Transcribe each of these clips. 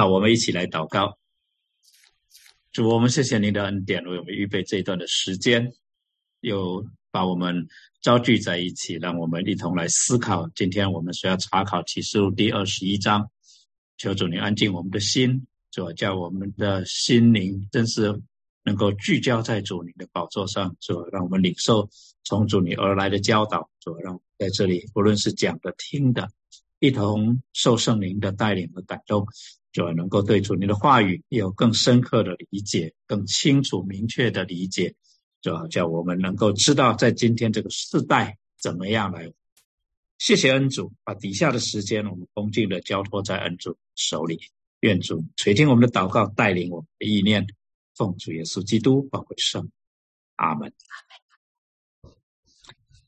那，我们一起来祷告。主，我们谢谢您的恩典，为我们预备这一段的时间，又把我们召聚在一起，让我们一同来思考。今天我们需要查考启示录第二十一章，求主你安静我们的心，主叫我们的心灵真是能够聚焦在主你的宝座上，主让我们领受从主你而来的教导，主让在这里不论是讲的、听的，一同受圣灵的带领和感动。就能够对主你的话语有更深刻的理解，更清楚明确的理解，就叫我们能够知道在今天这个时代怎么样来。谢谢恩主，把底下的时间我们恭敬的交托在恩主手里，愿主垂听我们的祷告，带领我们的意念，奉主耶稣基督宝贵圣，阿门。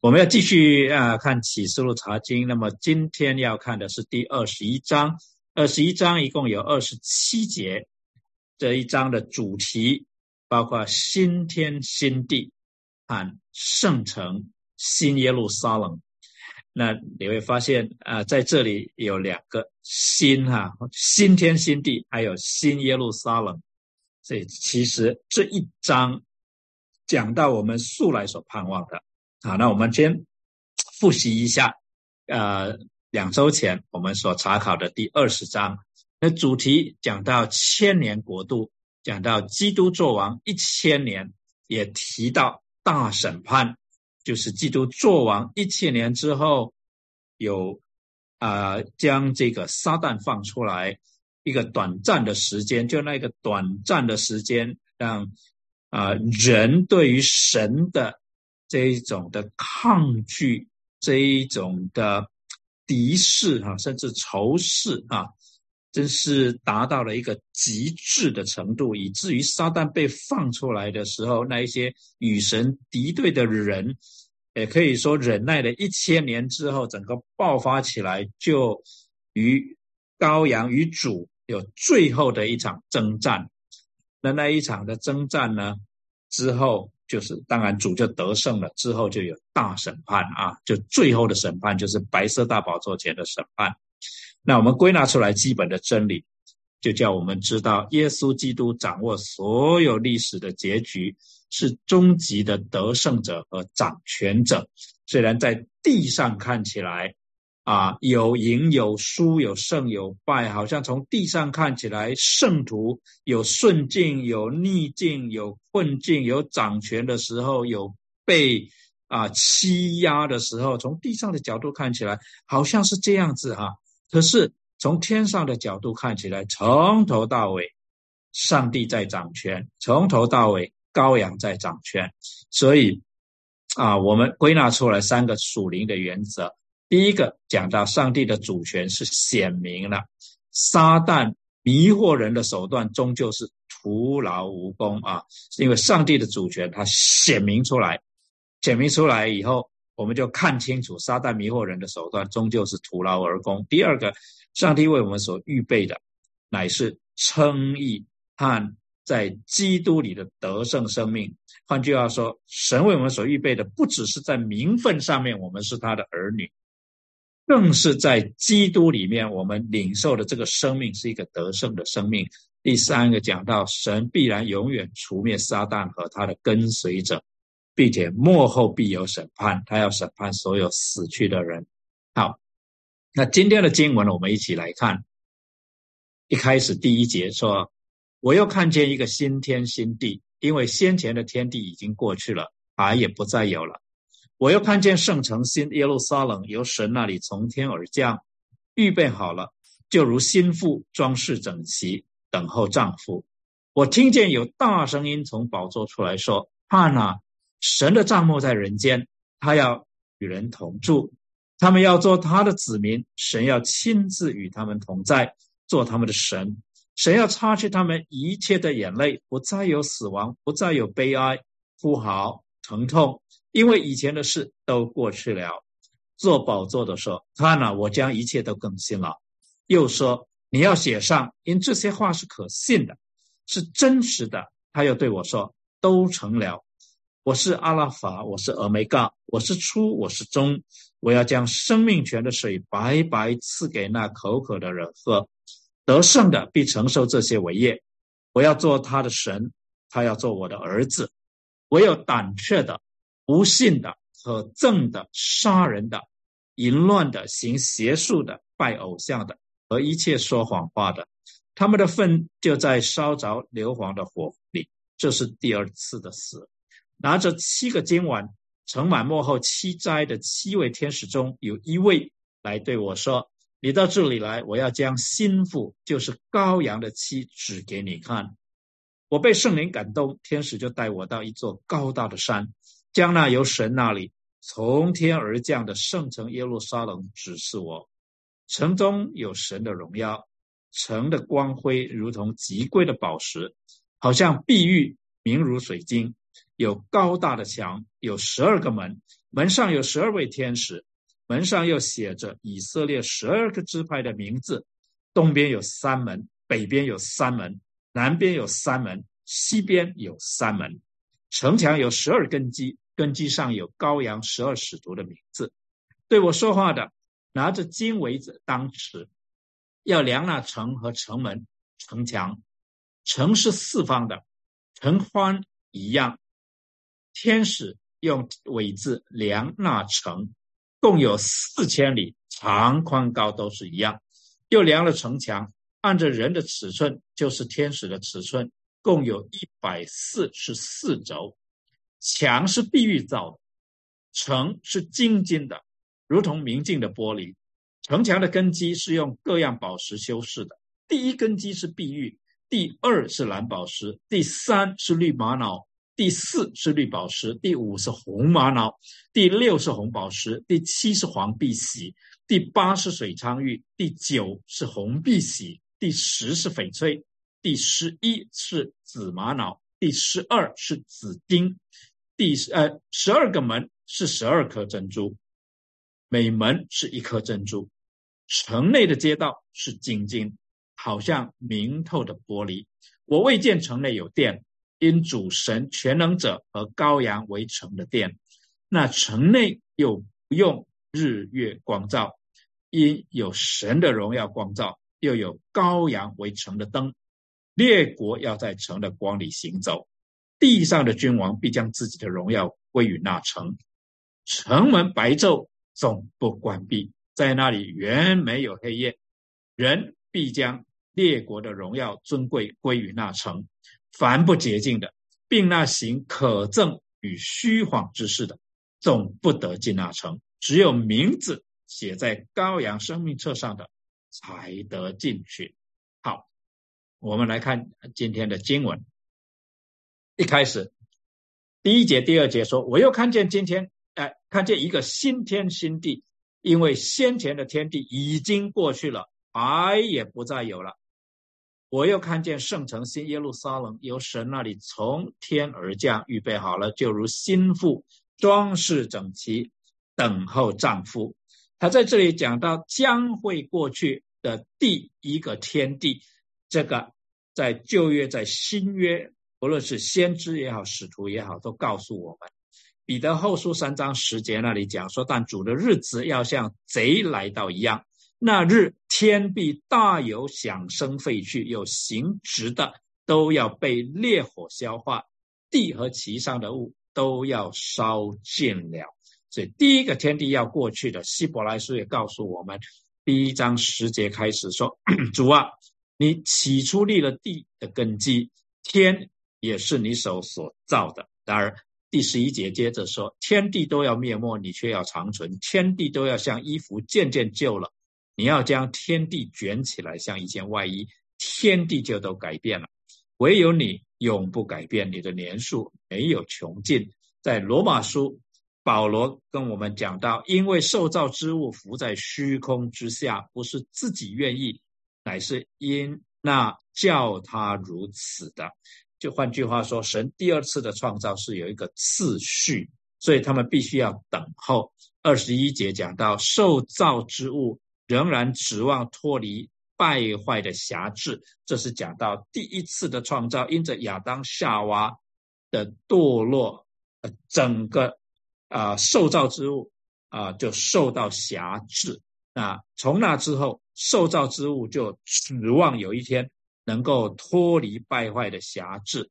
我们要继续啊看启示录查经，那么今天要看的是第二十一章。二十一章一共有二十七节，这一章的主题包括新天新地和圣城新耶路撒冷。那你会发现啊，在这里有两个新哈，新天新地，还有新耶路撒冷。所以其实这一章讲到我们素来所盼望的。好，那我们先复习一下，呃。两周前我们所查考的第二十章，那主题讲到千年国度，讲到基督作王一千年，也提到大审判，就是基督作王一千年之后，有啊将这个撒旦放出来一个短暂的时间，就那个短暂的时间，让啊人对于神的这一种的抗拒，这一种的。敌视啊，甚至仇视啊，真是达到了一个极致的程度，以至于撒旦被放出来的时候，那一些与神敌对的人，也可以说忍耐了一千年之后，整个爆发起来，就与羔羊与主有最后的一场征战。那那一场的征战呢，之后。就是当然主就得胜了，之后就有大审判啊，就最后的审判就是白色大宝座前的审判。那我们归纳出来基本的真理，就叫我们知道耶稣基督掌握所有历史的结局，是终极的得胜者和掌权者。虽然在地上看起来。啊，有赢有输，有胜有败，好像从地上看起来，圣徒有顺境，有逆境，有困境，有掌权的时候，有被啊欺压的时候。从地上的角度看起来，好像是这样子哈。可是从天上的角度看起来，从头到尾，上帝在掌权，从头到尾，羔羊在掌权。所以啊，我们归纳出来三个属灵的原则。第一个讲到上帝的主权是显明了，撒旦迷惑人的手段终究是徒劳无功啊！是因为上帝的主权它显明出来，显明出来以后，我们就看清楚撒旦迷惑人的手段终究是徒劳而功。第二个，上帝为我们所预备的乃是称义和在基督里的得胜生命。换句话说，神为我们所预备的不只是在名分上面，我们是他的儿女。更是在基督里面，我们领受的这个生命是一个得胜的生命。第三个讲到，神必然永远除灭撒旦和他的跟随者，并且幕后必有审判，他要审判所有死去的人。好，那今天的经文呢，我们一起来看。一开始第一节说：“我又看见一个新天新地，因为先前的天地已经过去了，海也不再有了。”我又看见圣城新耶路撒冷由神那里从天而降，预备好了，就如新妇装饰整齐，等候丈夫。我听见有大声音从宝座出来说：“看啊，神的帐幕在人间，他要与人同住，他们要做他的子民，神要亲自与他们同在，做他们的神。神要擦去他们一切的眼泪，不再有死亡，不再有悲哀、呼嚎、疼痛。”因为以前的事都过去了，做宝座的说：“看了，我将一切都更新了。”又说：“你要写上，因这些话是可信的，是真实的。”他又对我说：“都成了。我是阿拉法，我是俄梅嘎，我是初，我是终。我要将生命泉的水白白赐给那口渴的人喝。得胜的必承受这些伟业。我要做他的神，他要做我的儿子。唯有胆怯的、不信的和正的、杀人的、淫乱的、行邪术的、拜偶像的和一切说谎话的，他们的粪就在烧着硫磺的火里。这是第二次的死。拿着七个金碗盛满幕后七灾的七位天使中有一位来对我说：“你到这里来，我要将心腹，就是羔羊的妻指给你看。”我被圣灵感动，天使就带我到一座高大的山，将那由神那里从天而降的圣城耶路撒冷指示我。城中有神的荣耀，城的光辉如同极贵的宝石，好像碧玉，明如水晶。有高大的墙，有十二个门，门上有十二位天使，门上又写着以色列十二个支派的名字。东边有三门，北边有三门，南边有三门，西边有三门。城墙有十二根基，根基上有羔羊十二使徒的名字。对我说话的拿着金围子当尺，要量那城和城门、城墙。城是四方的，城宽一样。天使用苇字量那城，共有四千里，长宽高都是一样。又量了城墙，按着人的尺寸，就是天使的尺寸，共有一百四十四轴。墙是碧玉造的，城是晶晶的，如同明镜的玻璃。城墙的根基是用各样宝石修饰的。第一根基是碧玉，第二是蓝宝石，第三是绿玛瑙。第四是绿宝石，第五是红玛瑙，第六是红宝石，第七是黄碧玺，第八是水苍玉，第九是红碧玺，第十是翡翠，第十一是紫玛瑙，第十二是紫丁，第呃十二个门是十二颗珍珠，每门是一颗珍珠。城内的街道是晶晶，好像明透的玻璃。我未见城内有电。因主神全能者和羔羊为城的殿，那城内又不用日月光照，因有神的荣耀光照，又有羔羊为城的灯。列国要在城的光里行走，地上的君王必将自己的荣耀归于那城。城门白昼总不关闭，在那里原没有黑夜。人必将列国的荣耀尊贵归于那城。凡不洁净的，并那行可憎与虚谎之事的，总不得进那城。只有名字写在羔羊生命册上的，才得进去。好，我们来看今天的经文。一开始，第一节、第二节说：“我又看见今天，哎，看见一个新天新地，因为先前的天地已经过去了，海也不再有了。”我又看见圣城新耶路撒冷由神那里从天而降，预备好了，就如心腹装饰整齐，等候丈夫。他在这里讲到将会过去的第一个天地，这个在旧约、在新约，不论是先知也好，使徒也好，都告诉我们。彼得后书三章十节那里讲说，但主的日子要像贼来到一样。那日天必大有响声废去，有行直的都要被烈火消化，地和其上的物都要烧尽了。所以第一个天地要过去的，希伯来书也告诉我们，第一章十节开始说：“ 主啊，你起初立了地的根基，天也是你手所造的。”然而，第十一节接着说：“天地都要灭没，你却要长存；天地都要像衣服渐渐旧了。”你要将天地卷起来，像一件外衣，天地就都改变了。唯有你永不改变，你的年数没有穷尽。在罗马书，保罗跟我们讲到，因为受造之物浮在虚空之下，不是自己愿意，乃是因那叫他如此的。就换句话说，神第二次的创造是有一个次序，所以他们必须要等候。二十一节讲到受造之物。仍然指望脱离败坏的辖制，这是讲到第一次的创造，因着亚当夏娃的堕落，整个啊受造之物啊就受到辖制。那从那之后，受造之物就指望有一天能够脱离败坏的辖制，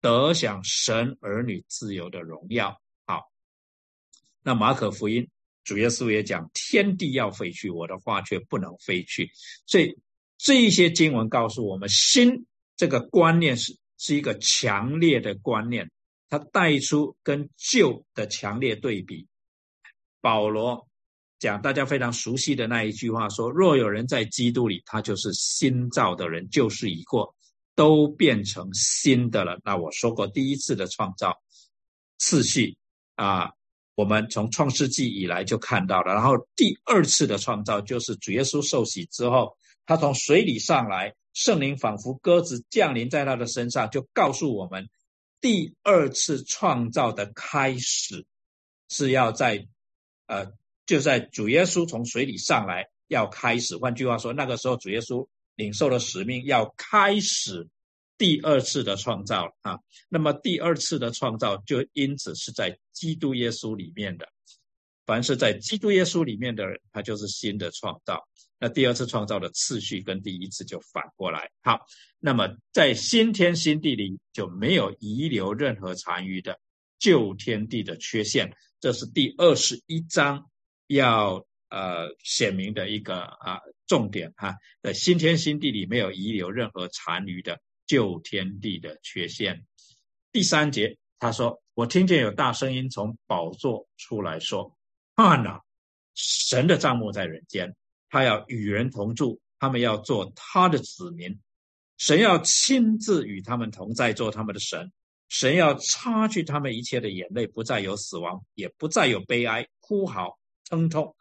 得享神儿女自由的荣耀。好，那马可福音主耶稣也讲，天地要废去，我的话却不能废去。所以这一些经文告诉我们，新这个观念是是一个强烈的观念，它带出跟旧的强烈对比。保罗。讲大家非常熟悉的那一句话说：“若有人在基督里，他就是新造的人，旧事已过，都变成新的了。”那我说过，第一次的创造次序啊，我们从创世纪以来就看到了。然后第二次的创造就是主耶稣受洗之后，他从水里上来，圣灵仿佛鸽子降临在他的身上，就告诉我们，第二次创造的开始是要在呃。就在主耶稣从水里上来要开始，换句话说，那个时候主耶稣领受了使命，要开始第二次的创造啊。那么第二次的创造就因此是在基督耶稣里面的。凡是在基督耶稣里面的人，他就是新的创造。那第二次创造的次序跟第一次就反过来。好，那么在新天新地里就没有遗留任何残余的旧天地的缺陷。这是第二十一章。要呃显明的一个啊重点哈，在新天新地里没有遗留任何残余的旧天地的缺陷。第三节他说：“我听见有大声音从宝座出来说：看哪，神的帐幕在人间，他要与人同住，他们要做他的子民，神要亲自与他们同在，做他们的神。神要擦去他们一切的眼泪，不再有死亡，也不再有悲哀、哭嚎。”疼痛，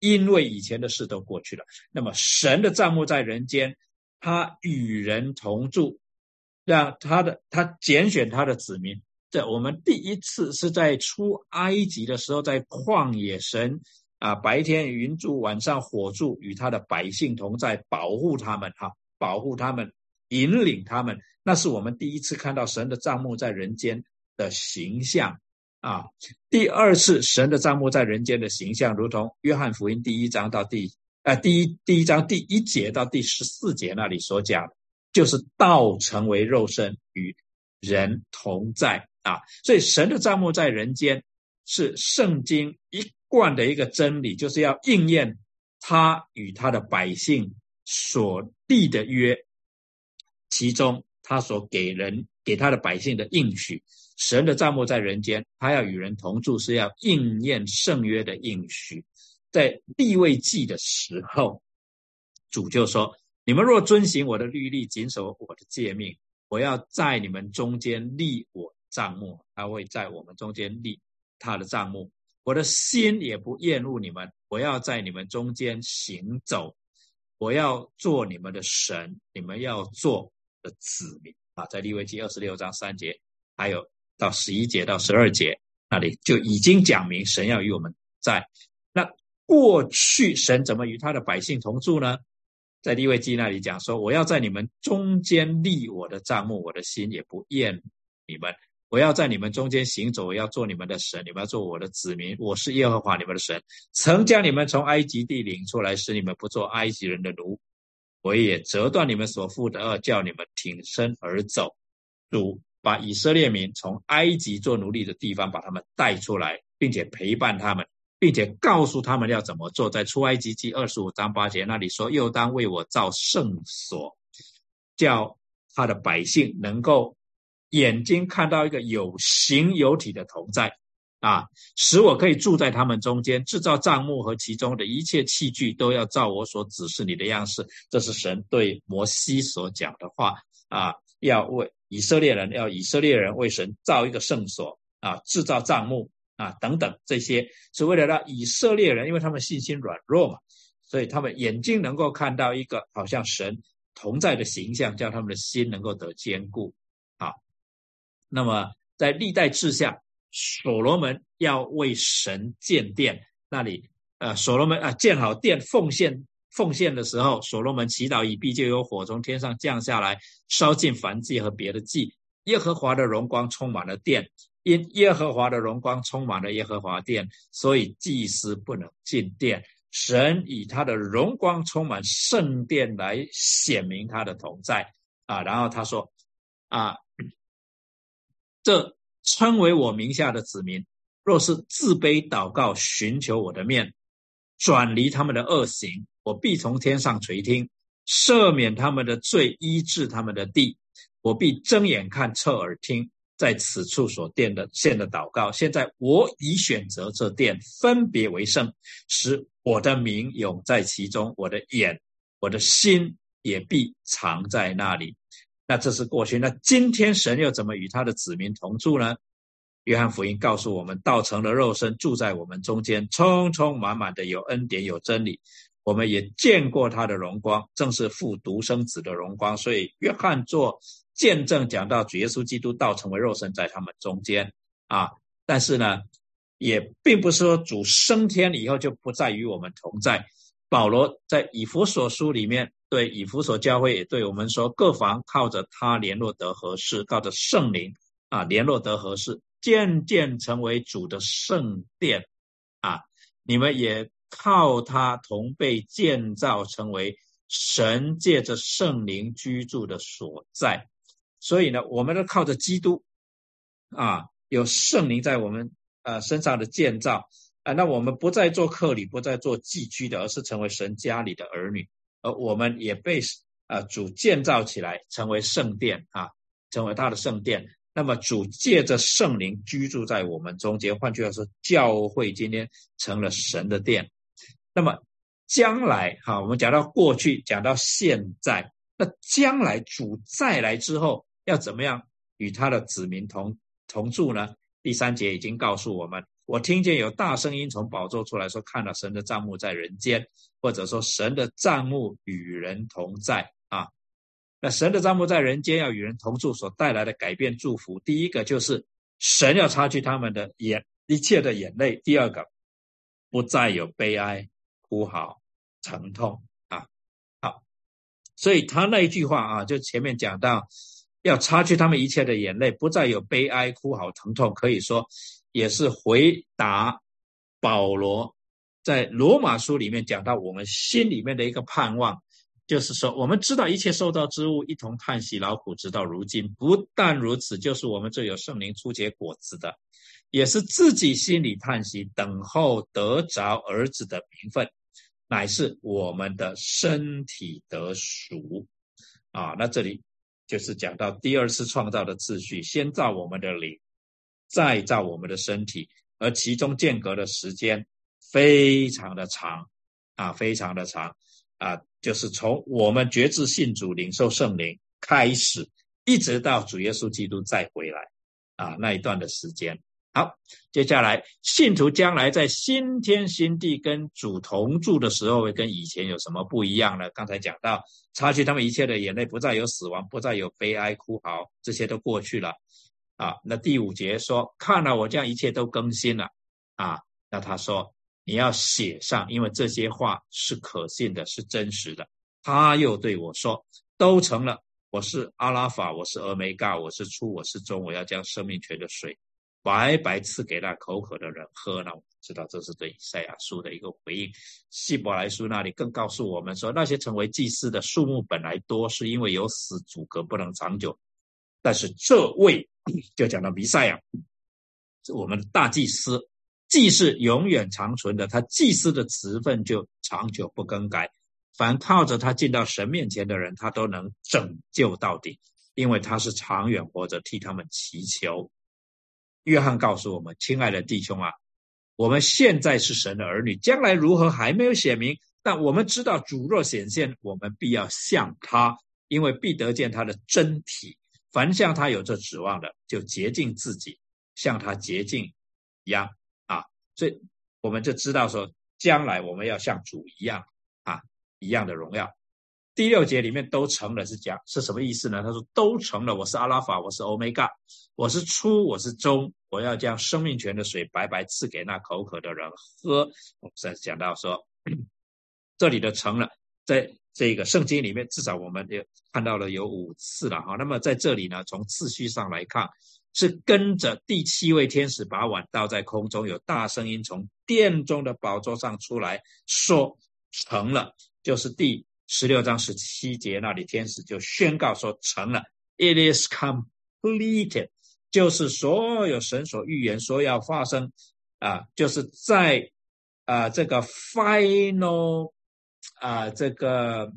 因为以前的事都过去了。那么神的账目在人间，他与人同住，让他的他拣选他的子民。这我们第一次是在出埃及的时候，在旷野，神啊白天云柱，晚上火柱，与他的百姓同在，保护他们，哈，保护他们，引领他们。那是我们第一次看到神的账目在人间的形象。啊，第二次神的账目在人间的形象，如同约翰福音第一章到第呃第一第一章第一节到第十四节那里所讲，就是道成为肉身与人同在啊。所以神的账目在人间是圣经一贯的一个真理，就是要应验他与他的百姓所立的约，其中他所给人给他的百姓的应许。神的账目在人间，他要与人同住，是要应验圣约的应许。在立位记的时候，主就说：“你们若遵行我的律例，谨守我的诫命，我要在你们中间立我账目，他会在我们中间立他的账目。我的心也不厌恶你们，我要在你们中间行走，我要做你们的神，你们要做的子民。”啊，在立位记二十六章三节，还有。到十一节到十二节那里就已经讲明神要与我们在。那过去神怎么与他的百姓同住呢？在利未记那里讲说：“我要在你们中间立我的帐幕，我的心也不厌你们。我要在你们中间行走，我要做你们的神，你们要做我的子民。我是耶和华你们的神，曾将你们从埃及地领出来，使你们不做埃及人的奴。我也折断你们所负的恶，叫你们挺身而走。”主。把以色列民从埃及做奴隶的地方把他们带出来，并且陪伴他们，并且告诉他们要怎么做。在出埃及记二十五章八节那里说：“又当为我造圣所，叫他的百姓能够眼睛看到一个有形有体的同在啊，使我可以住在他们中间。制造帐幕和其中的一切器具都要照我所指示你的样式。”这是神对摩西所讲的话啊，要为。以色列人要以色列人为神造一个圣所啊，制造帐幕啊，等等，这些是为了让以色列人，因为他们信心软弱嘛，所以他们眼睛能够看到一个好像神同在的形象，叫他们的心能够得坚固啊。那么在历代志下，所罗门要为神建殿，那里呃，所罗门啊建好殿奉献。奉献的时候，所罗门祈祷已毕，就有火从天上降下来，烧尽燔祭和别的祭。耶和华的荣光充满了殿，因耶和华的荣光充满了耶和华殿，所以祭司不能进殿。神以他的荣光充满圣殿来显明他的同在啊。然后他说啊，这称为我名下的子民，若是自卑祷告，寻求我的面，转离他们的恶行，我必从天上垂听，赦免他们的罪，医治他们的地。我必睁眼看，侧耳听。在此处所殿的献的祷告，现在我已选择这殿，分别为圣，使我的名永在其中。我的眼，我的心也必藏在那里。那这是过去。那今天神又怎么与他的子民同住呢？约翰福音告诉我们，道成了肉身，住在我们中间，充充满满的有恩典有真理。我们也见过他的荣光，正是父独生子的荣光。所以约翰做。见证讲到主耶稣基督道成为肉身在他们中间啊，但是呢，也并不是说主升天以后就不再与我们同在。保罗在以弗所书里面对以弗所教会也对我们说：各房靠着他联络得合适，靠着圣灵啊联络得合适，渐渐成为主的圣殿啊。你们也靠他同被建造，成为神借着圣灵居住的所在。所以呢，我们都靠着基督，啊，有圣灵在我们呃身上的建造啊，那我们不再做客旅，不再做寄居的，而是成为神家里的儿女，而我们也被啊主建造起来，成为圣殿啊，成为他的圣殿。那么主借着圣灵居住在我们中间，换句话说，教会今天成了神的殿。那么将来哈，我们讲到过去，讲到现在，那将来主再来之后。要怎么样与他的子民同同住呢？第三节已经告诉我们，我听见有大声音从宝座出来说：“看到神的帐幕在人间，或者说神的帐幕与人同在啊。”那神的帐幕在人间要与人同住所带来的改变祝福，第一个就是神要擦去他们的眼一切的眼泪；第二个不再有悲哀、哭好、疼痛啊。好，所以他那一句话啊，就前面讲到。要擦去他们一切的眼泪，不再有悲哀、哭好、疼痛。可以说，也是回答保罗在罗马书里面讲到我们心里面的一个盼望，就是说，我们知道一切受造之物一同叹息劳苦，直到如今。不但如此，就是我们这有圣灵初结果子的，也是自己心里叹息，等候得着儿子的名分，乃是我们的身体得赎。啊，那这里。就是讲到第二次创造的秩序，先造我们的灵，再造我们的身体，而其中间隔的时间非常的长，啊，非常的长，啊，就是从我们觉知信主、领受圣灵开始，一直到主耶稣基督再回来，啊，那一段的时间。好，接下来信徒将来在新天新地跟主同住的时候，会跟以前有什么不一样呢？刚才讲到，擦去他们一切的眼泪，不再有死亡，不再有悲哀哭嚎，这些都过去了。啊，那第五节说，看了我这样一切都更新了。啊，那他说你要写上，因为这些话是可信的，是真实的。他又对我说，都成了。我是阿拉法，我是俄梅嘎，我是初，我是终，我要将生命泉的水。白白赐给那口渴的人喝，那我知道这是对以赛亚书的一个回应。希伯来书那里更告诉我们说，那些成为祭司的数目本来多，是因为有死阻隔不能长久。但是这位 就讲到弥赛亚，我们的大祭司，祭是永远长存的，他祭司的职分就长久不更改。凡靠着他进到神面前的人，他都能拯救到底，因为他是长远活着，替他们祈求。约翰告诉我们：“亲爱的弟兄啊，我们现在是神的儿女，将来如何还没有显明。但我们知道，主若显现，我们必要向他，因为必得见他的真体。凡向他有这指望的，就洁净自己，像他洁净一样。所以我们就知道说，将来我们要像主一样啊，一样的荣耀。”第六节里面都成了，是讲是什么意思呢？他说都成了，我是阿拉法，我是欧米伽，我是初，我是终，我要将生命泉的水白白赐给那口渴的人喝。我们再讲到说，这里的成了，在这个圣经里面，至少我们也看到了有五次了哈。那么在这里呢，从次序上来看，是跟着第七位天使把碗倒在空中，有大声音从殿中的宝座上出来说成了，就是第十六章十七节那里，天使就宣告说成了，It is completed，就是所有神所预言说要发生啊，就是在啊这个 final 啊这个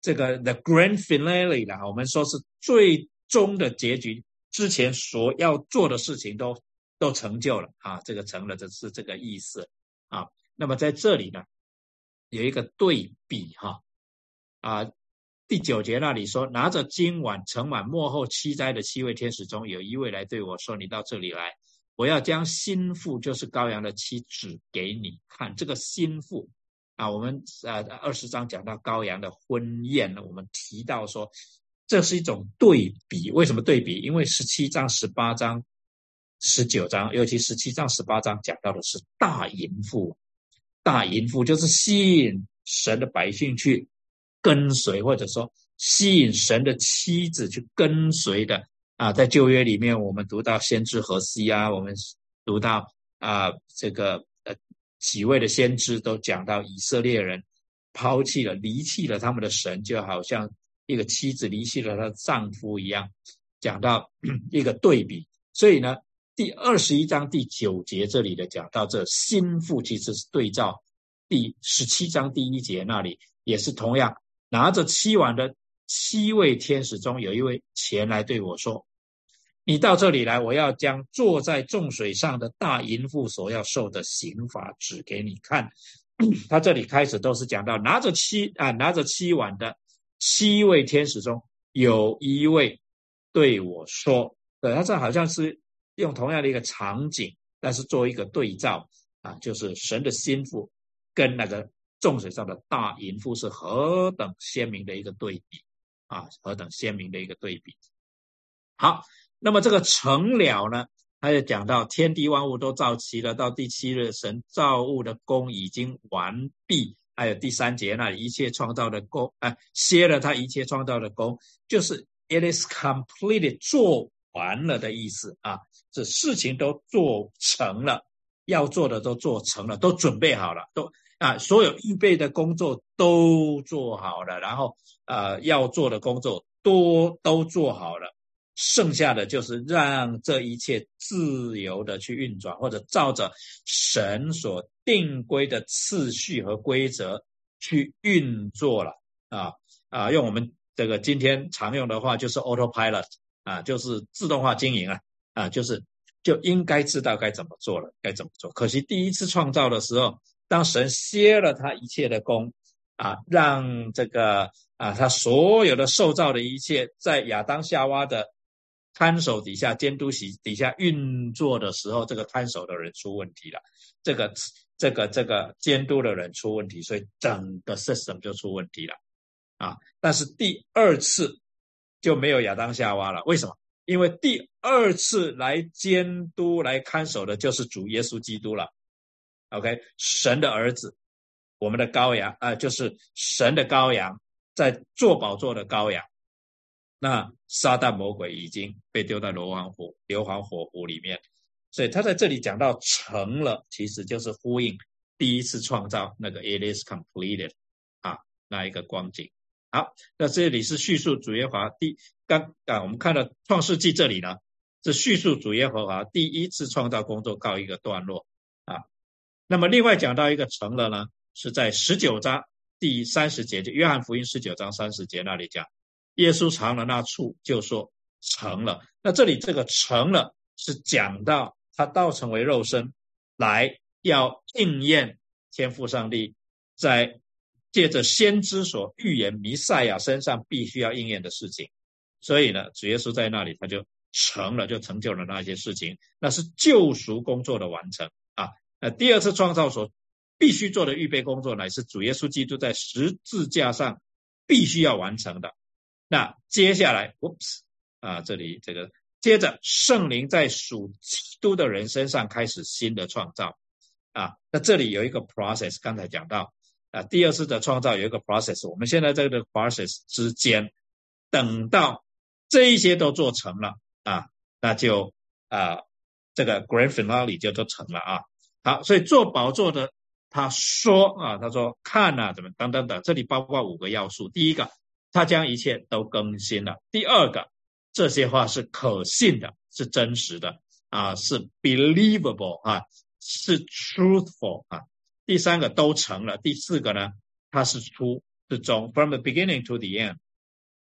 这个 the grand finale 啦，我们说是最终的结局之前所要做的事情都。都成就了啊，这个成了，这是这个意思啊。那么在这里呢，有一个对比哈啊，第九节那里说，拿着金碗盛满幕后七灾的七位天使中，有一位来对我说：“你到这里来，我要将心腹，就是羔羊的妻子给你看。”这个心腹啊，我们呃二十章讲到羔羊的婚宴呢，我们提到说，这是一种对比。为什么对比？因为十七章、十八章。十九章，尤其十七章、十八章讲到的是大淫妇，大淫妇就是吸引神的百姓去跟随，或者说吸引神的妻子去跟随的啊。在旧约里面，我们读到先知何西啊，我们读到啊这个呃几位的先知都讲到以色列人抛弃了、离弃了他们的神，就好像一个妻子离弃了她丈夫一样，讲到 一个对比。所以呢。第二十一章第九节这里的讲到，这心腹其实是对照第十七章第一节那里，也是同样拿着七碗的七位天使中有一位前来对我说：“你到这里来，我要将坐在众水上的大淫妇所要受的刑罚指给你看。”他这里开始都是讲到拿着七啊拿着七碗的七位天使中有一位对我说：“对他这好像是。”用同样的一个场景，但是做一个对照啊，就是神的心腹跟那个众水上的大淫妇是何等鲜明的一个对比啊，何等鲜明的一个对比。好，那么这个成了呢，他就讲到天地万物都造齐了，到第七日，神造物的功已经完毕。还有第三节那一切创造的功，啊，歇了他一切创造的功，就是 it is completed 做完了的意思啊。这事情都做成了，要做的都做成了，都准备好了，都啊，所有预备的工作都做好了，然后呃，要做的工作都都做好了，剩下的就是让这一切自由的去运转，或者照着神所定规的次序和规则去运作了啊啊，用我们这个今天常用的话就是 autopilot 啊，就是自动化经营啊。啊，就是就应该知道该怎么做了，该怎么做。可惜第一次创造的时候，当神歇了他一切的功，啊，让这个啊，他所有的受造的一切在亚当夏娃的看守底下、监督席底下运作的时候，这个看守的人出问题了，这个这个这个监督的人出问题，所以整个 system 就出问题了，啊，但是第二次就没有亚当夏娃了，为什么？因为第二次来监督、来看守的就是主耶稣基督了，OK，神的儿子，我们的羔羊啊，就是神的羔羊，在做宝座的羔羊。那撒旦魔鬼已经被丢在硫磺火、硫磺火湖里面，所以他在这里讲到成了，其实就是呼应第一次创造那个 “it is completed” 啊那一个光景。好，那这里是叙述主耶华第。刚啊，我们看到创世纪这里呢，是叙述主耶和华第一次创造工作告一个段落啊。那么另外讲到一个成了呢，是在十九章第三十节，就约翰福音十九章三十节那里讲，耶稣尝了那处，就说成了。那这里这个成了是讲到他道成为肉身来要应验天父上帝在借着先知所预言弥赛亚身上必须要应验的事情。所以呢，主耶稣在那里，他就成了，就成就了那些事情，那是救赎工作的完成啊。那第二次创造所必须做的预备工作，乃是主耶稣基督在十字架上必须要完成的。那接下来，oops 啊，这里这个接着圣灵在属基督的人身上开始新的创造啊。那这里有一个 process，刚才讲到啊，第二次的创造有一个 process，我们现在在这个 process 之间，等到。这一些都做成了啊，那就啊，这个 grand finale 就都成了啊。好，所以做宝座的他说啊，他说看啊，怎么等等等，这里包括五个要素。第一个，他将一切都更新了；第二个，这些话是可信的，是真实的啊，是 believable 啊，是 truthful 啊。第三个都成了，第四个呢，他是出是终，from the beginning to the end，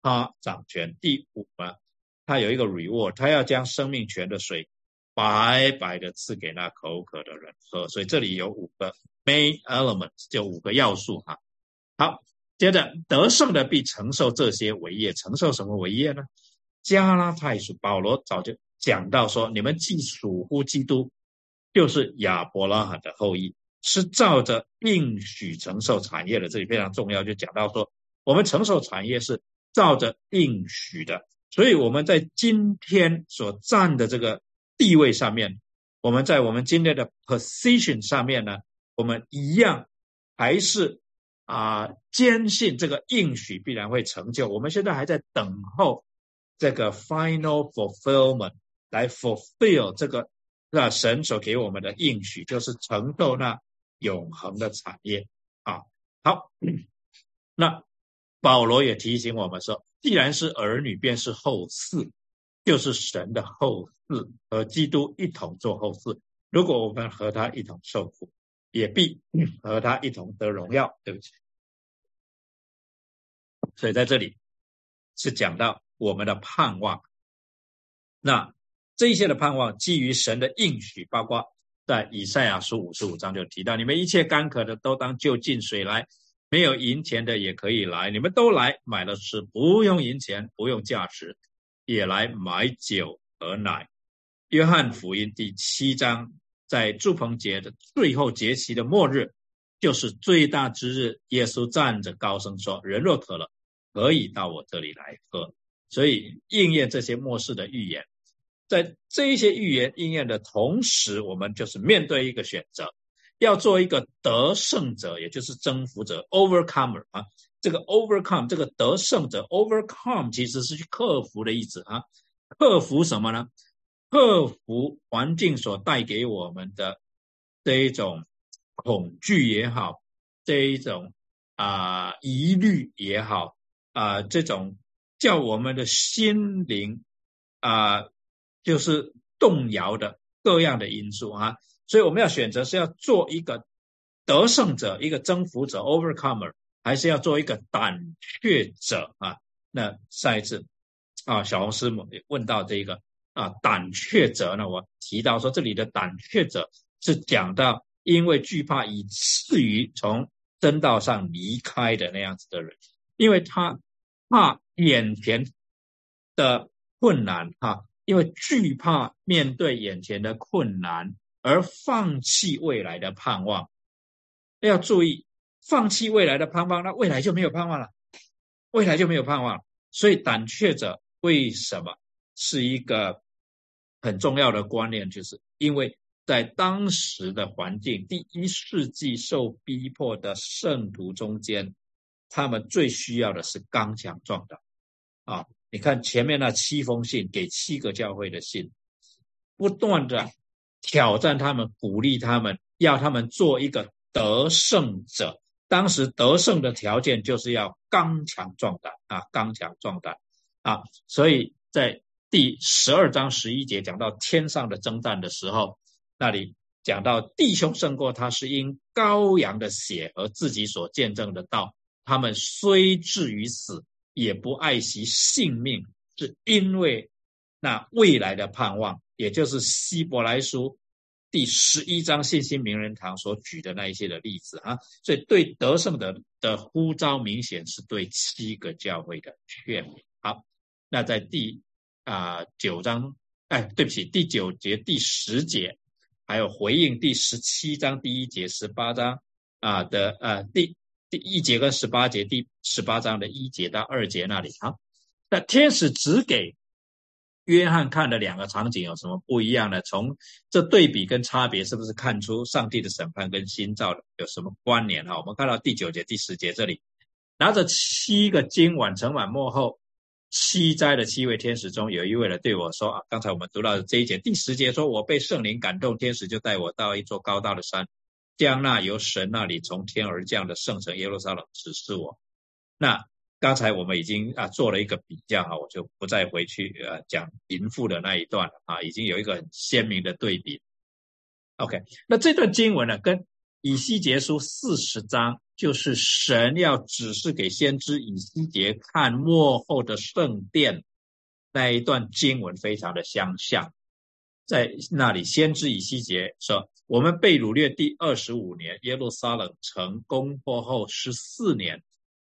他掌权。第五呢，他有一个 reward，他要将生命泉的水。白白的赐给那口渴的人喝，所以这里有五个 main elements，就五个要素哈。好，接着得胜的必承受这些伟业，承受什么伟业呢？加拉太书保罗早就讲到说，你们既属乎基督，就是亚伯拉罕的后裔，是照着应许承受产业的。这里非常重要，就讲到说，我们承受产业是照着应许的，所以我们在今天所占的这个。地位上面，我们在我们今天的 position 上面呢，我们一样还是啊坚信这个应许必然会成就。我们现在还在等候这个 final fulfillment 来 fulfill 这个那神所给我们的应许，就是成就那永恒的产业啊。好，那保罗也提醒我们说，既然是儿女，便是后嗣。就是神的后嗣和基督一同做后嗣。如果我们和他一同受苦，也必和他一同得荣耀。对不起，所以在这里是讲到我们的盼望。那这一些的盼望基于神的应许，包括在以赛亚书五十五章就提到：你们一切干渴的都当就近水来，没有银钱的也可以来，你们都来买了吃，不用银钱，不用价值。也来买酒和奶。约翰福音第七章，在祝棚节的最后节期的末日，就是最大之日。耶稣站着高声说：“人若渴了，可以到我这里来喝。”所以应验这些末世的预言。在这一些预言应验的同时，我们就是面对一个选择，要做一个得胜者，也就是征服者 （overcomer） 啊。这个 overcome 这个得胜者 overcome 其实是去克服的意思啊，克服什么呢？克服环境所带给我们的这一种恐惧也好，这一种啊疑虑也好啊，这种叫我们的心灵啊就是动摇的各样的因素啊，所以我们要选择是要做一个得胜者，一个征服者 overcomer。还是要做一个胆怯者啊！那上一次啊，小红师母问到这个啊，胆怯者呢，我提到说这里的胆怯者是讲到因为惧怕以至于从真道上离开的那样子的人，因为他怕眼前的困难哈，因为惧怕面对眼前的困难而放弃未来的盼望，要注意。放弃未来的盼望，那未来就没有盼望了，未来就没有盼望。所以胆怯者为什么是一个很重要的观念？就是因为在当时的环境，第一世纪受逼迫的圣徒中间，他们最需要的是刚强壮胆啊！你看前面那七封信，给七个教会的信，不断的挑战他们，鼓励他们，要他们做一个得胜者。当时得胜的条件就是要刚强壮胆啊，刚强壮胆啊，所以在第十二章十一节讲到天上的征战的时候，那里讲到弟兄胜过他是因羔羊的血和自己所见证的道，他们虽至于死，也不爱惜性命，是因为那未来的盼望，也就是希伯来书。第十一章信心名人堂所举的那一些的例子啊，所以对得胜的的呼召明显是对七个教会的劝勉。好，那在第啊九章，哎，对不起，第九节第十节，还有回应第十七章第一节、十八章啊的呃第第一节跟十八节，第十八章的一节到二节那里好，那天使只给。约翰看的两个场景有什么不一样呢？从这对比跟差别，是不是看出上帝的审判跟新造的有什么关联哈？我们看到第九节、第十节这里，拿着七个金碗盛满末后，七灾的七位天使中有一位呢对我说啊，刚才我们读到的这一节第十节说，我被圣灵感动，天使就带我到一座高大的山，将那由神那里从天而降的圣城耶路撒冷指示我。那刚才我们已经啊做了一个比较哈，我就不再回去呃讲淫妇的那一段了啊，已经有一个很鲜明的对比。OK，那这段经文呢，跟以西结书四十章。就是神要指示给先知以西结看幕后的圣殿那一段经文，非常的相像。在那里，先知以西结说：“我们被掳掠第二十五年，耶路撒冷城攻破后十四年，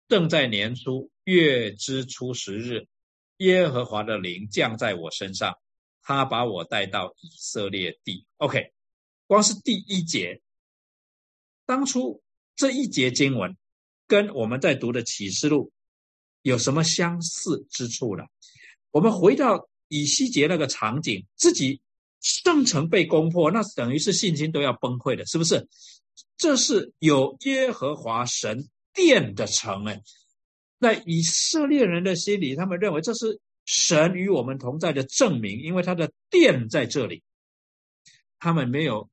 正在年初月之初十日，耶和华的灵降在我身上，他把我带到以色列地。”OK，光是第一节，当初。这一节经文跟我们在读的启示录有什么相似之处呢？我们回到以西结那个场景，自己圣城被攻破，那等于是信心都要崩溃了，是不是？这是有耶和华神殿的城哎，在以色列人的心里，他们认为这是神与我们同在的证明，因为他的殿在这里，他们没有。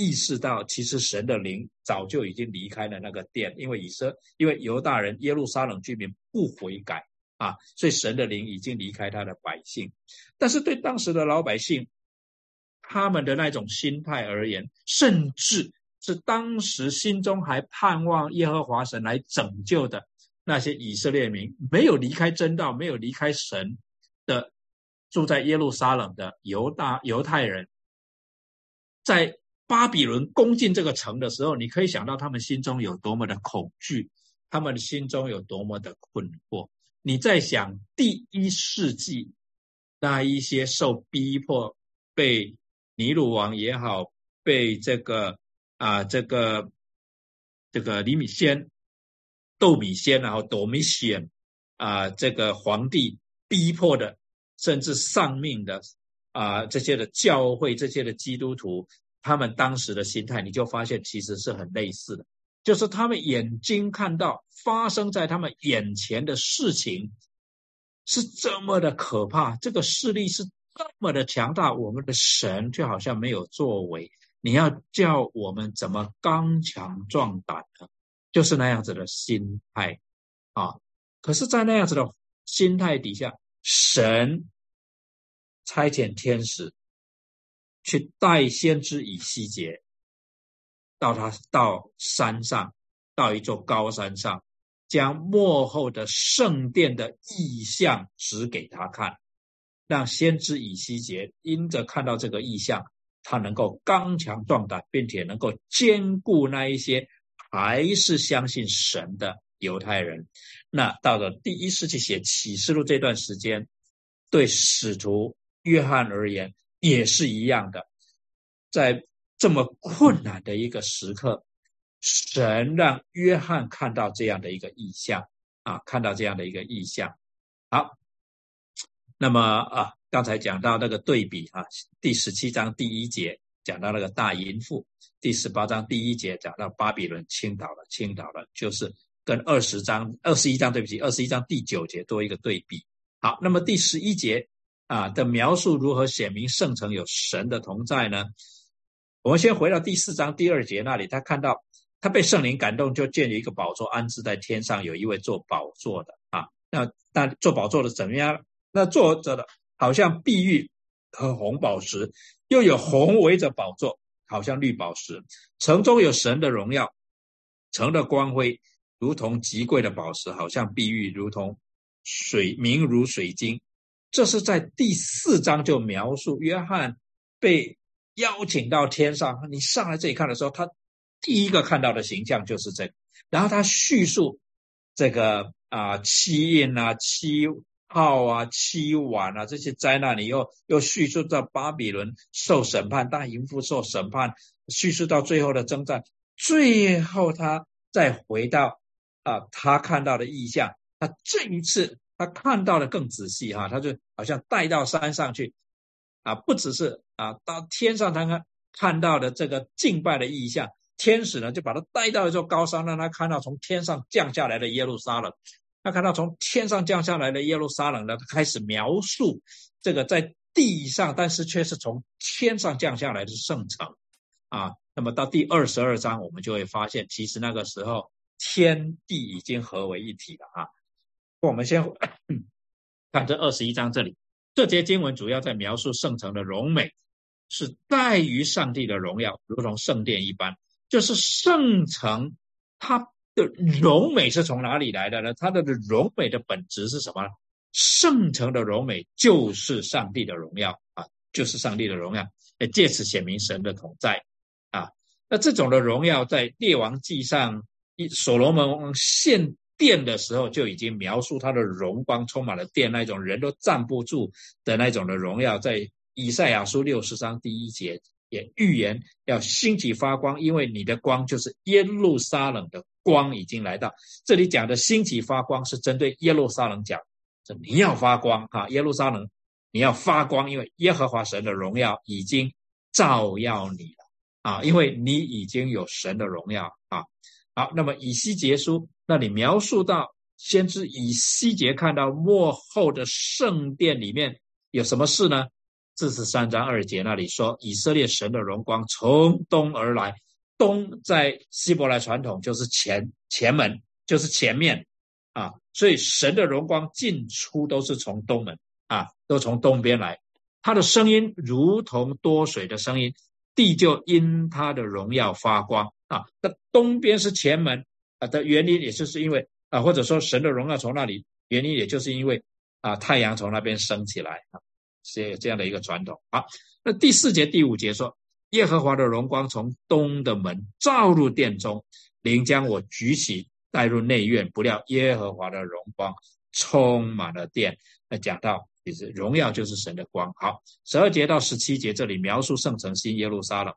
意识到，其实神的灵早就已经离开了那个殿，因为以色，因为犹大人耶路撒冷居民不悔改啊，所以神的灵已经离开他的百姓。但是对当时的老百姓，他们的那种心态而言，甚至是当时心中还盼望耶和华神来拯救的那些以色列民，没有离开真道，没有离开神的住在耶路撒冷的犹大犹太人，在。巴比伦攻进这个城的时候，你可以想到他们心中有多么的恐惧，他们心中有多么的困惑。你在想第一世纪那一些受逼迫、被尼鲁王也好，被这个啊这个这个李米先、豆米先，然后多米仙啊这个皇帝逼迫的，甚至丧命的啊这些的教会、这些的基督徒。他们当时的心态，你就发现其实是很类似的，就是他们眼睛看到发生在他们眼前的事情是这么的可怕，这个势力是这么的强大，我们的神却好像没有作为。你要叫我们怎么刚强壮胆呢？就是那样子的心态啊！可是，在那样子的心态底下，神差遣天使。去带先知以西结到他到山上，到一座高山上，将幕后的圣殿的意象指给他看，让先知以西结因着看到这个意象，他能够刚强壮胆，并且能够兼顾那一些还是相信神的犹太人。那到了第一世纪写启示录这段时间，对使徒约翰而言。也是一样的，在这么困难的一个时刻，神让约翰看到这样的一个意象啊，看到这样的一个意象。好，那么啊，刚才讲到那个对比啊，第十七章第一节讲到那个大淫妇，第十八章第一节讲到巴比伦倾倒了，倾倒了，就是跟二十章、二十一章对不起，二十一章第九节多一个对比。好，那么第十一节。啊的描述如何显明圣城有神的同在呢？我们先回到第四章第二节那里，他看到他被圣灵感动，就建立一个宝座安置在天上，有一位做宝座的啊。那那做宝座的怎么样？那坐着的好像碧玉和红宝石，又有红围着宝座，好像绿宝石。城中有神的荣耀，城的光辉如同极贵的宝石，好像碧玉，如同水明如水晶。这是在第四章就描述约翰被邀请到天上。你上来这里看的时候，他第一个看到的形象就是这个。然后他叙述这个啊七印啊、七号啊、七碗啊这些灾难，你又又叙述到巴比伦受审判、大淫妇受审判，叙述到最后的征战。最后他再回到啊他看到的意象，他这一次。他看到的更仔细哈，他就好像带到山上去，啊，不只是啊，到天上他看看到的这个敬拜的意象，天使呢就把他带到一座高山，让他看到从天上降下来的耶路撒冷。他看到从天上降下来的耶路撒冷呢，他开始描述这个在地上，但是却是从天上降下来的圣城啊。那么到第二十二章，我们就会发现，其实那个时候天地已经合为一体了啊。我们先 看这二十一章这里，这节经文主要在描述圣城的荣美，是在于上帝的荣耀，如同圣殿一般。就是圣城，它的荣美是从哪里来的呢？它的荣美的本质是什么？圣城的荣美就是上帝的荣耀啊，就是上帝的荣耀，借此显明神的同在啊。那这种的荣耀，在列王记上，一所罗门献殿的时候，就已经描述他的荣光充满了殿，那种人都站不住的那种的荣耀，在以赛亚书六十章第一节。也预言要兴起发光，因为你的光就是耶路撒冷的光已经来到。这里讲的兴起发光是针对耶路撒冷讲，这你要发光哈，耶路撒冷你要发光，因为耶和华神的荣耀已经照耀你了啊，因为你已经有神的荣耀啊。好，那么以西结书那里描述到先知以西结看到幕后的圣殿里面有什么事呢？四十三章二节那里说，以色列神的荣光从东而来。东在希伯来传统就是前前门，就是前面啊，所以神的荣光进出都是从东门啊，都从东边来。他的声音如同多水的声音，地就因他的荣耀发光啊。那东边是前门啊的原因，也就是因为啊，或者说神的荣耀从那里，原因也就是因为啊，太阳从那边升起来啊。是这样的一个传统。好，那第四节、第五节说，耶和华的荣光从东的门照入殿中，灵将我举起带入内院，不料耶和华的荣光充满了殿。那讲到其实荣耀就是神的光。好，十二节到十七节这里描述圣城新耶路撒冷，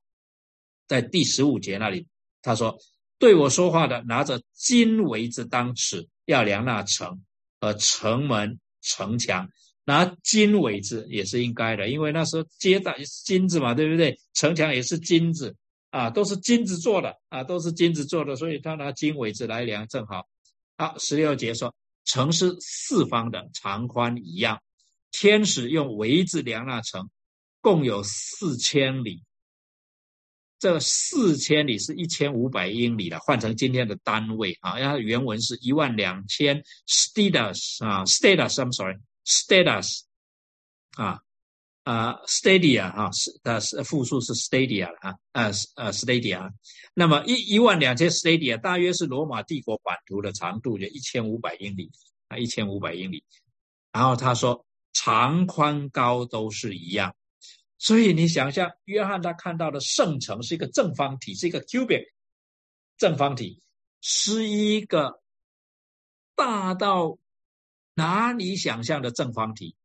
在第十五节那里他说，对我说话的拿着金围子当尺，要量那城和城门城墙。拿金为子也是应该的，因为那时候接待金子嘛，对不对？城墙也是金子啊，都是金子做的啊，都是金子做的，所以他拿金为子来量正好。好，十六节说，城是四方的，长宽一样。天使用围子量那城，共有四千里。这四千里是一千五百英里的，换成今天的单位啊，它原文是一万两千 status 啊，status，I'm sorry。Status 啊啊，Stadia 啊，是的是复数是 Stadia 啊，呃呃 Stadia。那么一一万两千 Stadia 大约是罗马帝国版图的长度，就一千五百英里啊，一千五百英里。然后他说长宽高都是一样，所以你想象约翰他看到的圣城是一个正方体，是一个 cubic 正方体，是一个大到。哪里想象的正方体，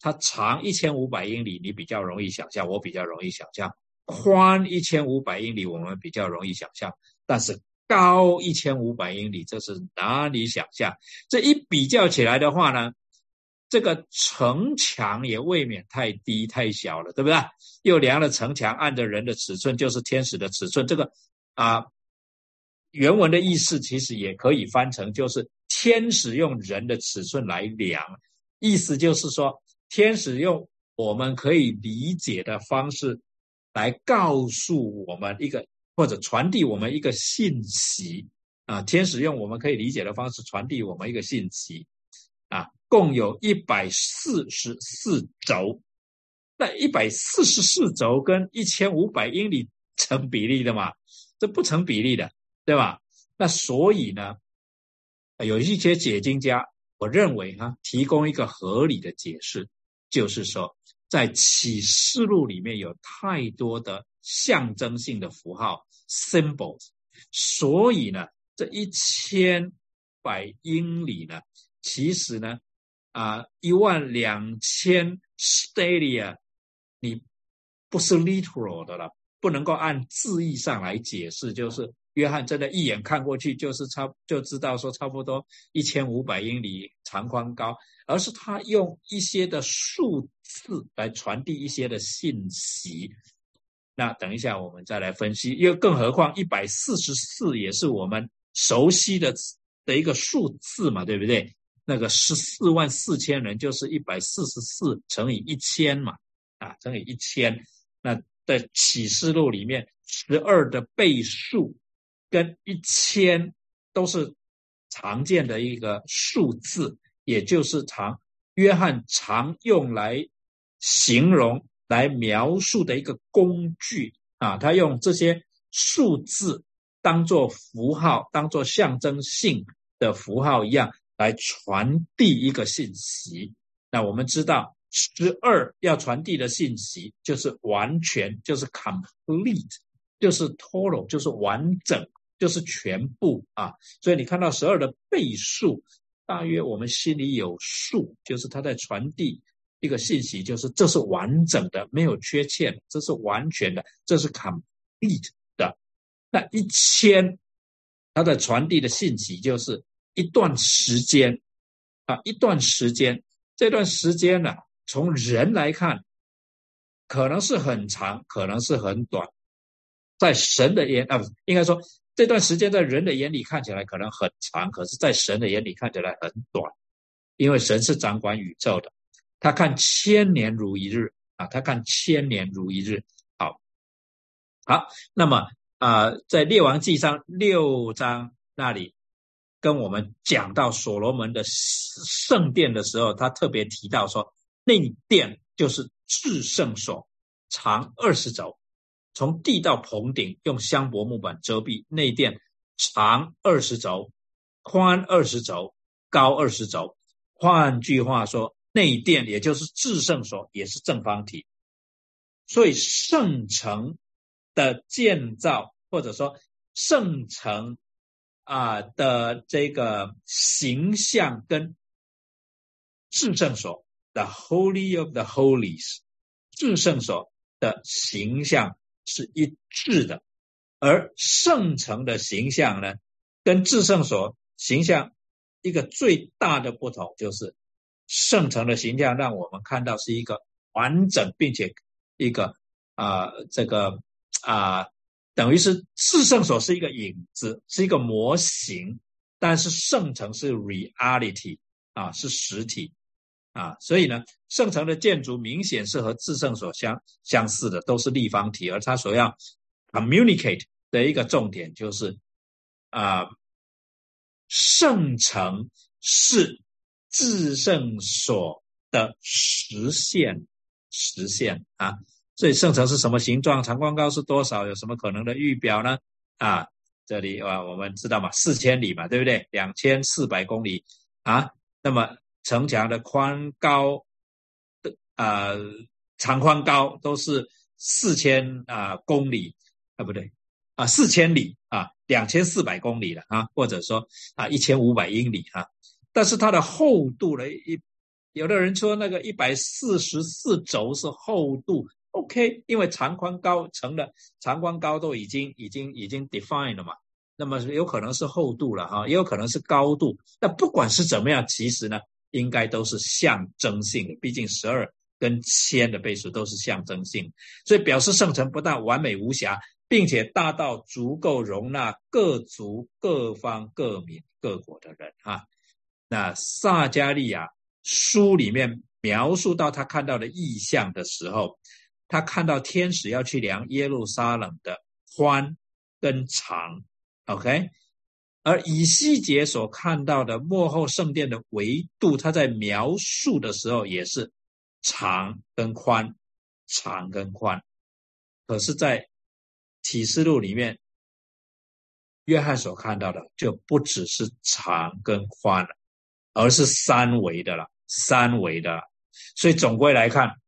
它长一千五百英里，你比较容易想象，我比较容易想象；宽一千五百英里，我们比较容易想象。但是高一千五百英里，这是哪里想象。这一比较起来的话呢，这个城墙也未免太低太小了，对不对？又量了城墙，按着人的尺寸，就是天使的尺寸。这个啊，原文的意思其实也可以翻成就是。天使用人的尺寸来量，意思就是说，天使用我们可以理解的方式来告诉我们一个或者传递我们一个信息啊。天使用我们可以理解的方式传递我们一个信息啊，共有一百四十四轴，那一百四十四轴跟一千五百英里成比例的嘛？这不成比例的，对吧？那所以呢？有一些解经家，我认为哈，提供一个合理的解释，就是说，在启示录里面有太多的象征性的符号 （symbols），所以呢，这一千百英里呢，其实呢，啊，一万两千 stadia，你不是 literal 的了，不能够按字义上来解释，就是。约翰真的一眼看过去就是差就知道说差不多一千五百英里长宽高，而是他用一些的数字来传递一些的信息。那等一下我们再来分析，因为更何况一百四十四也是我们熟悉的的一个数字嘛，对不对？那个十四万四千人就是一百四十四乘以一千嘛，啊，乘以一千。那在启示录里面，十二的倍数跟一千都是常见的一个数字，也就是常约翰常用来形容、来描述的一个工具啊。他用这些数字当做符号，当做象征性的符号一样来传递一个信息。那我们知道。十二要传递的信息就是完全，就是 complete，就是 total，就是完整，就是全部啊。所以你看到十二的倍数，大约我们心里有数，就是它在传递一个信息，就是这是完整的，没有缺陷，这是完全的，这是 complete 的。那一千，它的传递的信息就是一段时间啊，一段时间，这段时间呢？从人来看，可能是很长，可能是很短。在神的眼啊，不应该说这段时间在人的眼里看起来可能很长，可是，在神的眼里看起来很短，因为神是掌管宇宙的，他看千年如一日啊，他看千年如一日。好，好，那么啊，在列王记上六章那里，跟我们讲到所罗门的圣殿的时候，他特别提到说。内殿就是至圣所，长二十轴，从地到棚顶用香柏木板遮蔽。内殿长二十轴，宽二十轴，高二十轴。换句话说，内殿也就是至圣所，也是正方体。所以圣城的建造，或者说圣城啊的这个形象，跟至圣所。The Holy of the Holies，至圣所的形象是一致的，而圣城的形象呢，跟至圣所形象一个最大的不同就是，圣城的形象让我们看到是一个完整，并且一个啊这个啊等于是至圣所是一个影子，是一个模型，但是圣城是 reality 啊，是实体。啊，所以呢，圣城的建筑明显是和至圣所相相似的，都是立方体，而它所要 communicate 的一个重点就是啊，圣城是至圣所的实现，实现啊。所以圣城是什么形状？长宽高是多少？有什么可能的预表呢？啊，这里啊，我们知道嘛，四千里嘛，对不对？两千四百公里啊，那么。城墙的宽高的啊长宽高都是四千啊公里啊不对啊四千里啊两千四百公里了啊或者说啊一千五百英里哈，但是它的厚度呢一有的人说那个一百四十四轴是厚度 OK，因为长宽高成了长宽高都已经已经已经 define 了嘛，那么有可能是厚度了哈，也有可能是高度。那不管是怎么样，其实呢。应该都是象征性的，毕竟十二跟千的倍数都是象征性，所以表示圣城不但完美无瑕，并且大到足够容纳各族、各方、各民、各国的人。哈，那撒加利亚书里面描述到他看到的意象的时候，他看到天使要去量耶路撒冷的宽跟长，OK。而以西结所看到的幕后圣殿的维度，他在描述的时候也是长跟宽，长跟宽。可是，在启示录里面，约翰所看到的就不只是长跟宽了，而是三维的了，三维的。所以总归来看，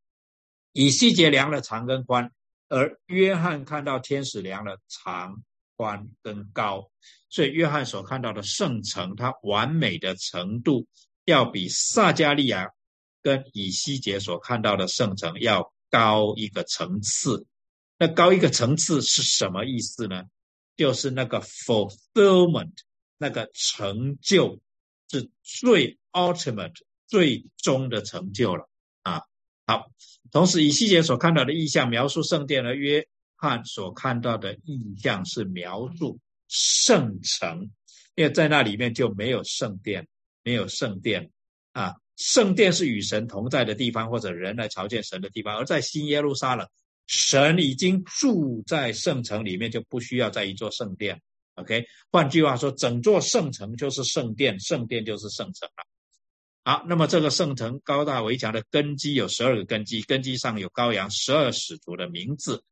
以西结量了长跟宽，而约翰看到天使量了长。宽跟高，所以约翰所看到的圣城，它完美的程度，要比撒加利亚跟以西结所看到的圣城要高一个层次。那高一个层次是什么意思呢？就是那个 fulfillment，那个成就是最 ultimate 最终的成就了啊。好，同时以西结所看到的意象描述圣殿的约。看所看到的意象是描述圣城，因为在那里面就没有圣殿，没有圣殿啊。圣殿是与神同在的地方，或者人来朝见神的地方。而在新耶路撒冷，神已经住在圣城里面，就不需要再一座圣殿。OK，换句话说，整座圣城就是圣殿，圣殿就是圣城了。好，那么这个圣城高大围墙的根基有十二个根基，根基上有羔羊十二使徒的名字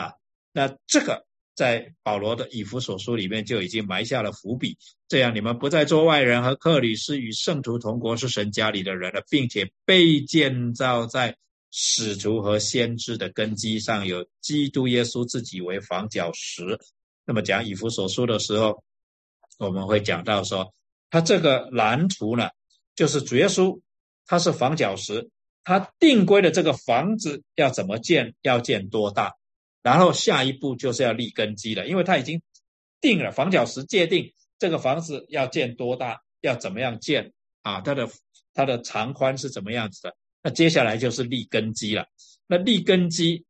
啊。那这个在保罗的以弗所书里面就已经埋下了伏笔，这样你们不再做外人和客旅，是与圣徒同国，是神家里的人了，并且被建造在使徒和先知的根基上，有基督耶稣自己为房角石。那么讲以弗所书的时候，我们会讲到说，他这个蓝图呢。就是主耶稣，他是房角石，他定规的这个房子要怎么建，要建多大，然后下一步就是要立根基了，因为他已经定了房角石界定这个房子要建多大，要怎么样建啊？它的它的长宽是怎么样子的？那接下来就是立根基了。那立根基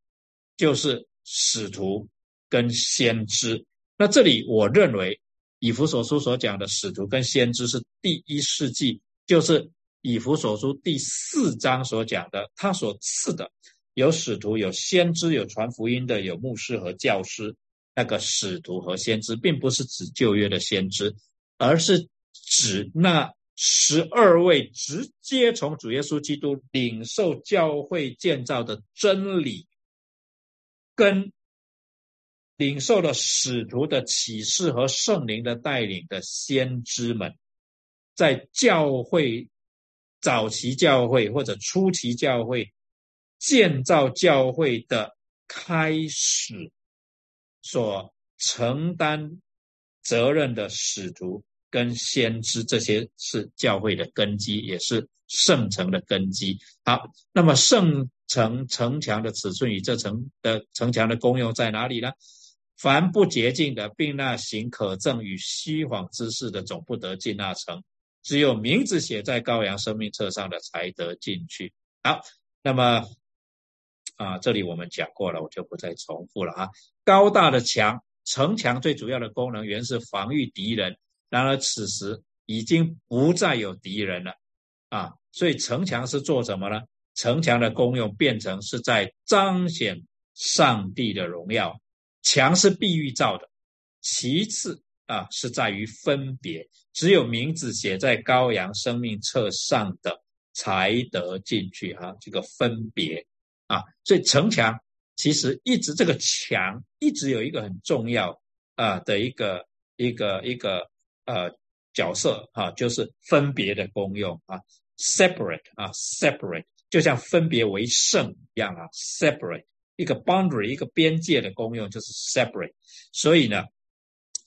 就是使徒跟先知。那这里我认为以弗所书所讲的使徒跟先知是第一世纪。就是以弗所书第四章所讲的，他所赐的有使徒、有先知、有传福音的、有牧师和教师。那个使徒和先知，并不是指旧约的先知，而是指那十二位直接从主耶稣基督领受教会建造的真理，跟领受了使徒的启示和圣灵的带领的先知们。在教会早期教会或者初期教会建造教会的开始，所承担责任的使徒跟先知，这些是教会的根基，也是圣城的根基。好，那么圣城城墙的尺寸与这城的城墙的功用在哪里呢？凡不洁净的，并那行可憎与虚谎之事的，总不得进那城。只有名字写在羔羊生命册上的才得进去。好，那么啊，这里我们讲过了，我就不再重复了啊。高大的墙，城墙最主要的功能原是防御敌人，然而此时已经不再有敌人了啊。所以城墙是做什么呢？城墙的功用变成是在彰显上帝的荣耀。墙是碧玉造的，其次。啊，是在于分别，只有名字写在羔羊生命册上的才得进去哈。这个分别啊，所以城墙其实一直这个墙一直有一个很重要啊的一个一个一个呃角色啊，就是分别的功用啊，separate 啊，separate 就像分别为圣一样啊，separate 一个 boundary 一个边界的功用就是 separate，所以呢。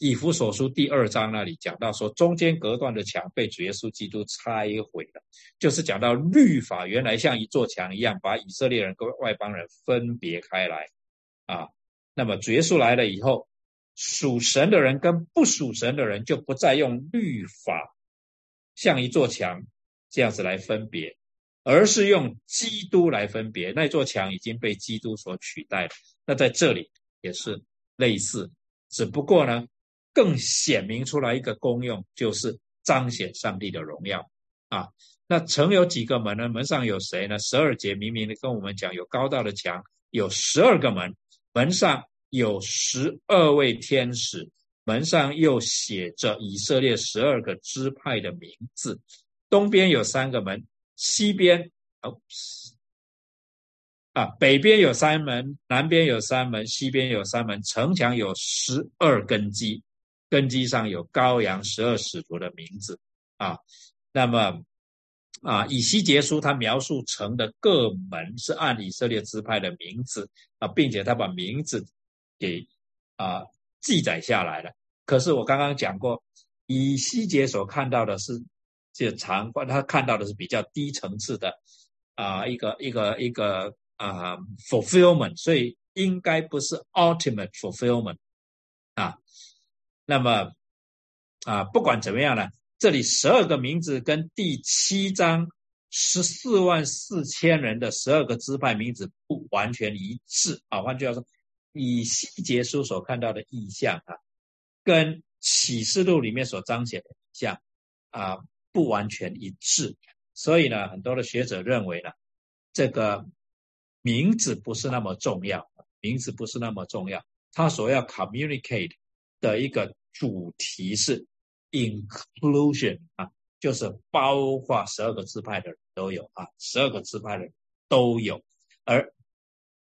以弗所书第二章那里讲到说，中间隔断的墙被主耶稣基督拆毁了，就是讲到律法原来像一座墙一样，把以色列人跟外邦人分别开来啊。那么主耶稣来了以后，属神的人跟不属神的人就不再用律法像一座墙这样子来分别，而是用基督来分别。那座墙已经被基督所取代了。那在这里也是类似，只不过呢。更显明出来一个功用，就是彰显上帝的荣耀啊。那城有几个门呢？门上有谁呢？十二节明明的跟我们讲，有高大的墙，有十二个门，门上有十二位天使，门上又写着以色列十二个支派的名字。东边有三个门，西边哦。啊，北边有三门，南边有三门，西边有三门，城墙有十二根基。根基上有羔羊十二使徒的名字啊，那么啊，以西结书他描述城的各门是按以色列支派的名字啊，并且他把名字给啊记载下来了。可是我刚刚讲过，以西结所看到的是这长官，他看到的是比较低层次的啊一个一个一个啊 fulfillment，所以应该不是 ultimate fulfillment 啊。那么，啊，不管怎么样呢，这里十二个名字跟第七章十四万四千人的十二个支派名字不完全一致啊。换句话说，以西结书所看到的意象啊，跟启示录里面所彰显的像啊不完全一致，所以呢，很多的学者认为呢，这个名字不是那么重要，名字不是那么重要，他所要 communicate 的一个主题是 inclusion 啊，就是包括十二个支派的人都有啊，十二个支派的人都有，而。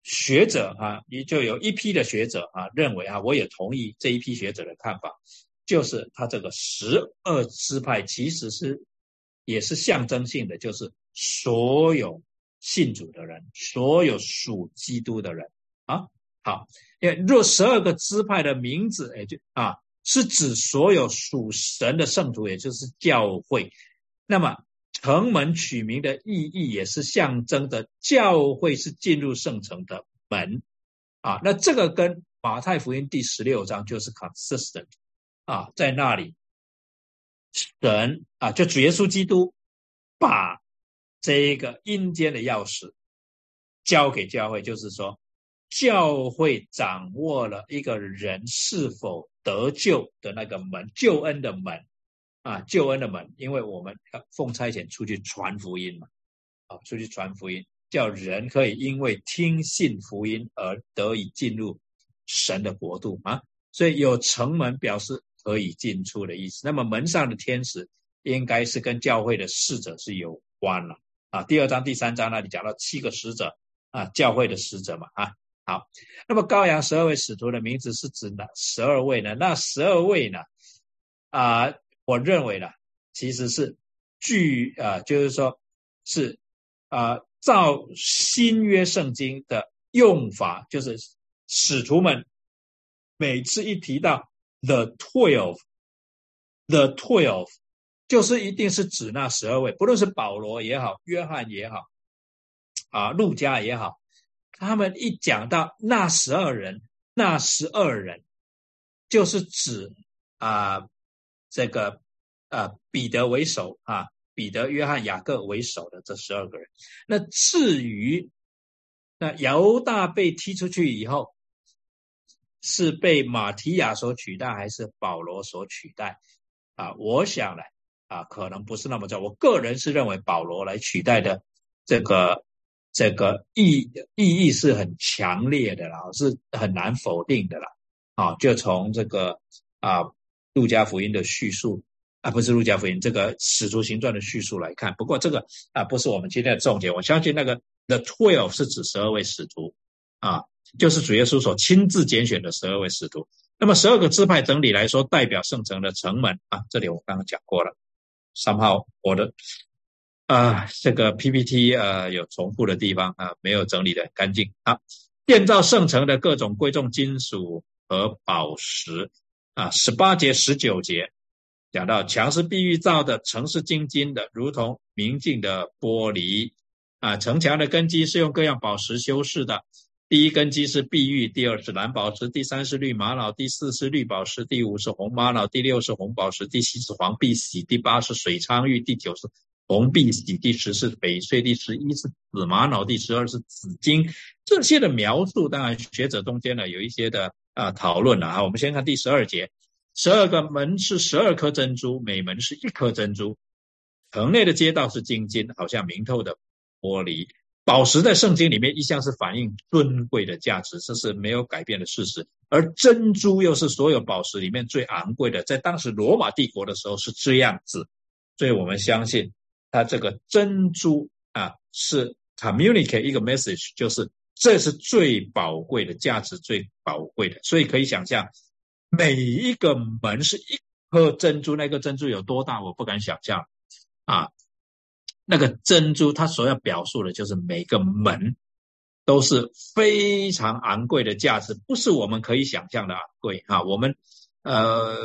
学者啊，也就有一批的学者啊，认为啊，我也同意这一批学者的看法，就是他这个十二支派其实是也是象征性的，就是所有信主的人，所有属基督的人啊。好，因为若十二个支派的名字，哎，就啊，是指所有属神的圣徒，也就是教会，那么。城门取名的意义也是象征着教会是进入圣城的门啊，那这个跟马太福音第十六章就是 consistent 啊，在那里神啊，就主耶稣基督把这一个阴间的钥匙交给教会，就是说教会掌握了一个人是否得救的那个门，救恩的门。啊，救恩的门，因为我们奉差遣出去传福音嘛，啊，出去传福音，叫人可以因为听信福音而得以进入神的国度啊，所以有城门表示可以进出的意思。那么门上的天使应该是跟教会的使者是有关了啊。第二章、第三章那里讲到七个使者啊，教会的使者嘛啊。好，那么羔羊十二位使徒的名字是指哪十二位呢？那十二位呢？啊。我认为呢，其实是据啊，就是说，是啊，照新约圣经的用法，就是使徒们每次一提到 the twelve，the twelve，就是一定是指那十二位，不论是保罗也好，约翰也好，啊，路加也好，他们一讲到那十二人，那十二人，就是指啊。这个啊，彼得为首啊，彼得、约翰、雅各为首的这十二个人。那至于那犹大被踢出去以后，是被马提亚所取代，还是保罗所取代？啊，我想呢，啊，可能不是那么重。我个人是认为保罗来取代的，这个这个意意义是很强烈的啦，是很难否定的啦。啊，就从这个啊。路加福音的叙述啊，不是路加福音这个使徒行传的叙述来看。不过这个啊，不是我们今天的重点。我相信那个 the twelve 是指十二位使徒啊，就是主耶稣所亲自拣选的十二位使徒。那么十二个支派整体来说代表圣城的城门啊，这里我刚刚讲过了。三号我的啊，这个 PPT 啊有重复的地方啊，没有整理的干净啊。建造圣城的各种贵重金属和宝石。啊，十八节、十九节讲到墙是碧玉造的，城是金金的，如同明镜的玻璃。啊，城墙的根基是用各样宝石修饰的。第一根基是碧玉，第二是蓝宝石，第三是绿玛瑙，第四是绿宝石，第五是红玛瑙，第六是红宝石，第七是黄碧玺，第八是水苍玉，第九是红碧玺，第十是翡翠，第十一是紫玛瑙，第十二是紫金。这些的描述，当然学者中间呢有一些的。啊，讨论了啊！我们先看第十二节，十二个门是十二颗珍珠，每门是一颗珍珠。城内的街道是金金，好像明透的玻璃。宝石在圣经里面一向是反映尊贵的价值，这是没有改变的事实。而珍珠又是所有宝石里面最昂贵的，在当时罗马帝国的时候是这样子，所以我们相信它这个珍珠啊是 communicate 一个 message，就是。这是最宝贵的价值，最宝贵的，所以可以想象，每一个门是一颗珍珠，那个珍珠有多大，我不敢想象啊。那个珍珠，它所要表述的就是每个门都是非常昂贵的价值，不是我们可以想象的昂贵啊。我们呃，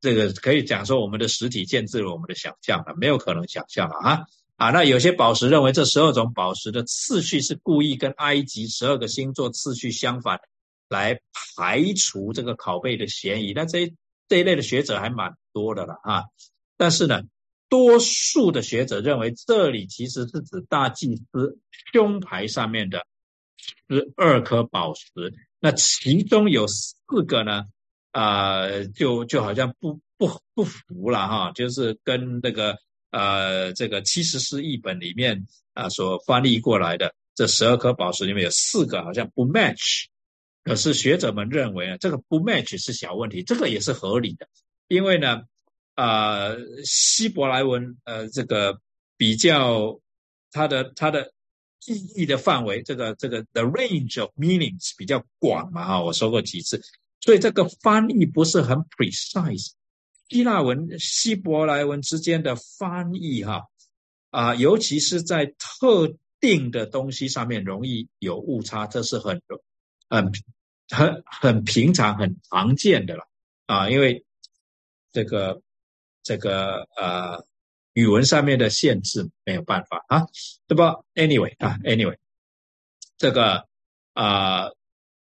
这个可以讲说，我们的实体限制了我们的想象了，没有可能想象了啊。啊，那有些宝石认为这十二种宝石的次序是故意跟埃及十二个星座次序相反，来排除这个拷贝的嫌疑。那这这一类的学者还蛮多的了啊。但是呢，多数的学者认为这里其实是指大祭司胸牌上面的十二颗宝石，那其中有四个呢啊，就就好像不不不服了哈，就是跟那个呃这个七十四译本里面啊所翻译过来的这十二颗宝石里面有四个好像不 match，可是学者们认为啊这个不 match 是小问题，这个也是合理的，因为呢啊希伯来文呃这个比较它的它的意义的范围，这个这个 the range of meanings 比较广嘛哈，我说过几次。所以这个翻译不是很 precise，希腊文、希伯来文之间的翻译，哈啊，尤其是在特定的东西上面容易有误差，这是很很很很平常、很常见的了啊，因为这个这个呃语文上面的限制没有办法啊，对吧？Anyway 啊，Anyway，这个啊。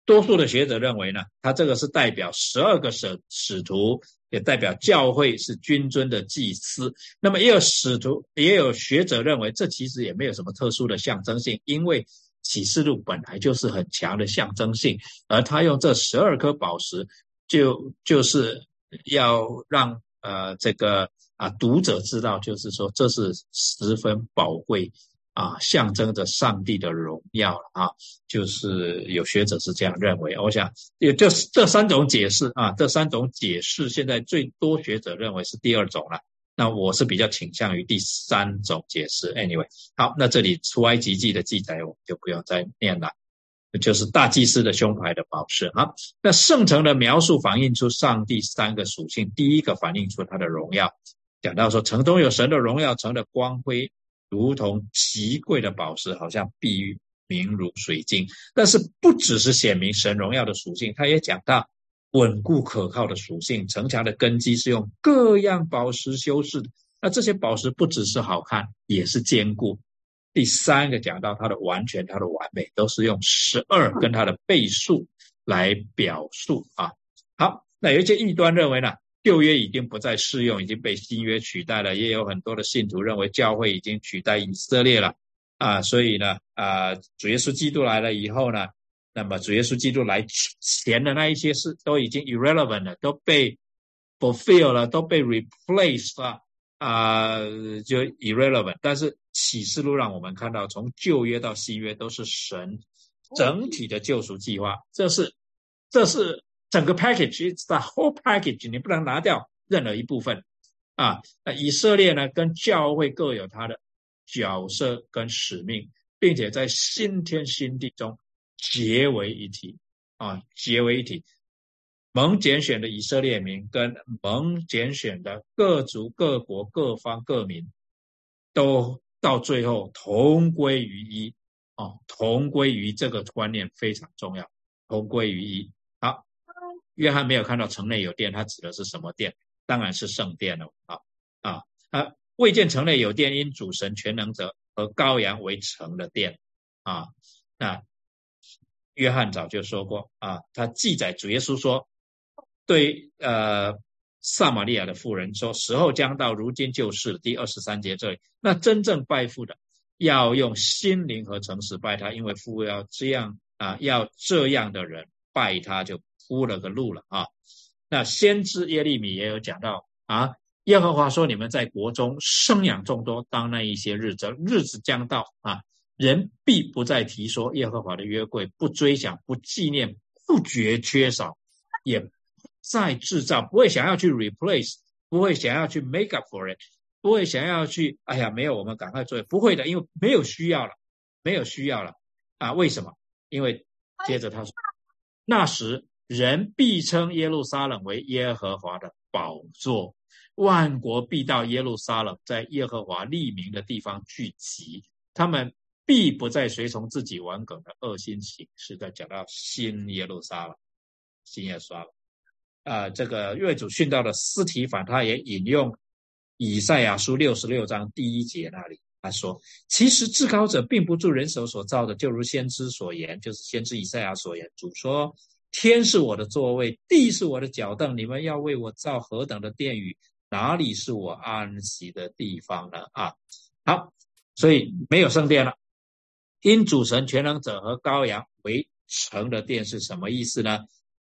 多数的学者认为呢，他这个是代表十二个使使徒，也代表教会是君尊的祭司。那么也有使徒，也有学者认为，这其实也没有什么特殊的象征性，因为启示录本来就是很强的象征性，而他用这十二颗宝石，就就是要让呃这个啊读者知道，就是说这是十分宝贵。啊，象征着上帝的荣耀啊，就是有学者是这样认为。我想，也就是这三种解释啊，这三种解释，现在最多学者认为是第二种了。那我是比较倾向于第三种解释。Anyway，好，那这里出埃及记的记载我们就不用再念了，就是大祭司的胸牌的宝石啊。那圣城的描述反映出上帝三个属性，第一个反映出他的荣耀，讲到说城中有神的荣耀，城的光辉。如同奇贵的宝石，好像碧玉明如水晶。但是不只是显明神荣耀的属性，他也讲到稳固可靠的属性。城墙的根基是用各样宝石修饰的。那这些宝石不只是好看，也是坚固。第三个讲到它的完全，它的完美，都是用十二跟它的倍数来表述啊。好，那有一些异端认为呢？旧约已经不再适用，已经被新约取代了。也有很多的信徒认为教会已经取代以色列了啊，所以呢，啊，主耶稣基督来了以后呢，那么主耶稣基督来前的那一些事都已经 irrelevant 了，都被 fulfill 了，都被 replaced 了啊，就 irrelevant。但是启示录让我们看到，从旧约到新约都是神整体的救赎计划，这是，这是。整个 package，the whole package，你不能拿掉任何一部分啊。以色列呢，跟教会各有它的角色跟使命，并且在新天新地中结为一体啊，结为一体。蒙拣选的以色列民跟蒙拣选的各族各国各方各民，都到最后同归于一啊，同归于这个观念非常重要，同归于一。约翰没有看到城内有殿，他指的是什么殿？当然是圣殿了啊啊啊！未见城内有殿，因主神全能者和羔羊为城的殿啊。那约翰早就说过啊，他记载主耶稣说，对呃撒玛利亚的妇人说，时候将到，如今就是第二十三节这里。那真正拜父的，要用心灵和诚实拜他，因为父要这样啊，要这样的人拜他就。铺了个路了啊！那先知耶利米也有讲到啊，耶和华说：“你们在国中生养众多，当那一些日子，日子将到啊，人必不再提说耶和华的约柜，不追想，不纪念，不觉缺少，也再制造，不会想要去 replace，不会想要去 make up for it，不会想要去，哎呀，没有，我们赶快做，不会的，因为没有需要了，没有需要了啊？为什么？因为接着他说，那时。”人必称耶路撒冷为耶和华的宝座，万国必到耶路撒冷，在耶和华立名的地方聚集。他们必不再随从自己顽梗的恶心行是在讲到新耶路撒冷，新耶路撒冷。啊，这个月主训道的斯提凡，他也引用以赛亚书六十六章第一节那里，他说：“其实至高者并不住人手所造的，就如先知所言，就是先知以赛亚所言。主说。”天是我的座位，地是我的脚凳。你们要为我造何等的殿宇？哪里是我安息的地方呢？啊，好，所以没有圣殿了。因主神全能者和羔羊为成的殿是什么意思呢？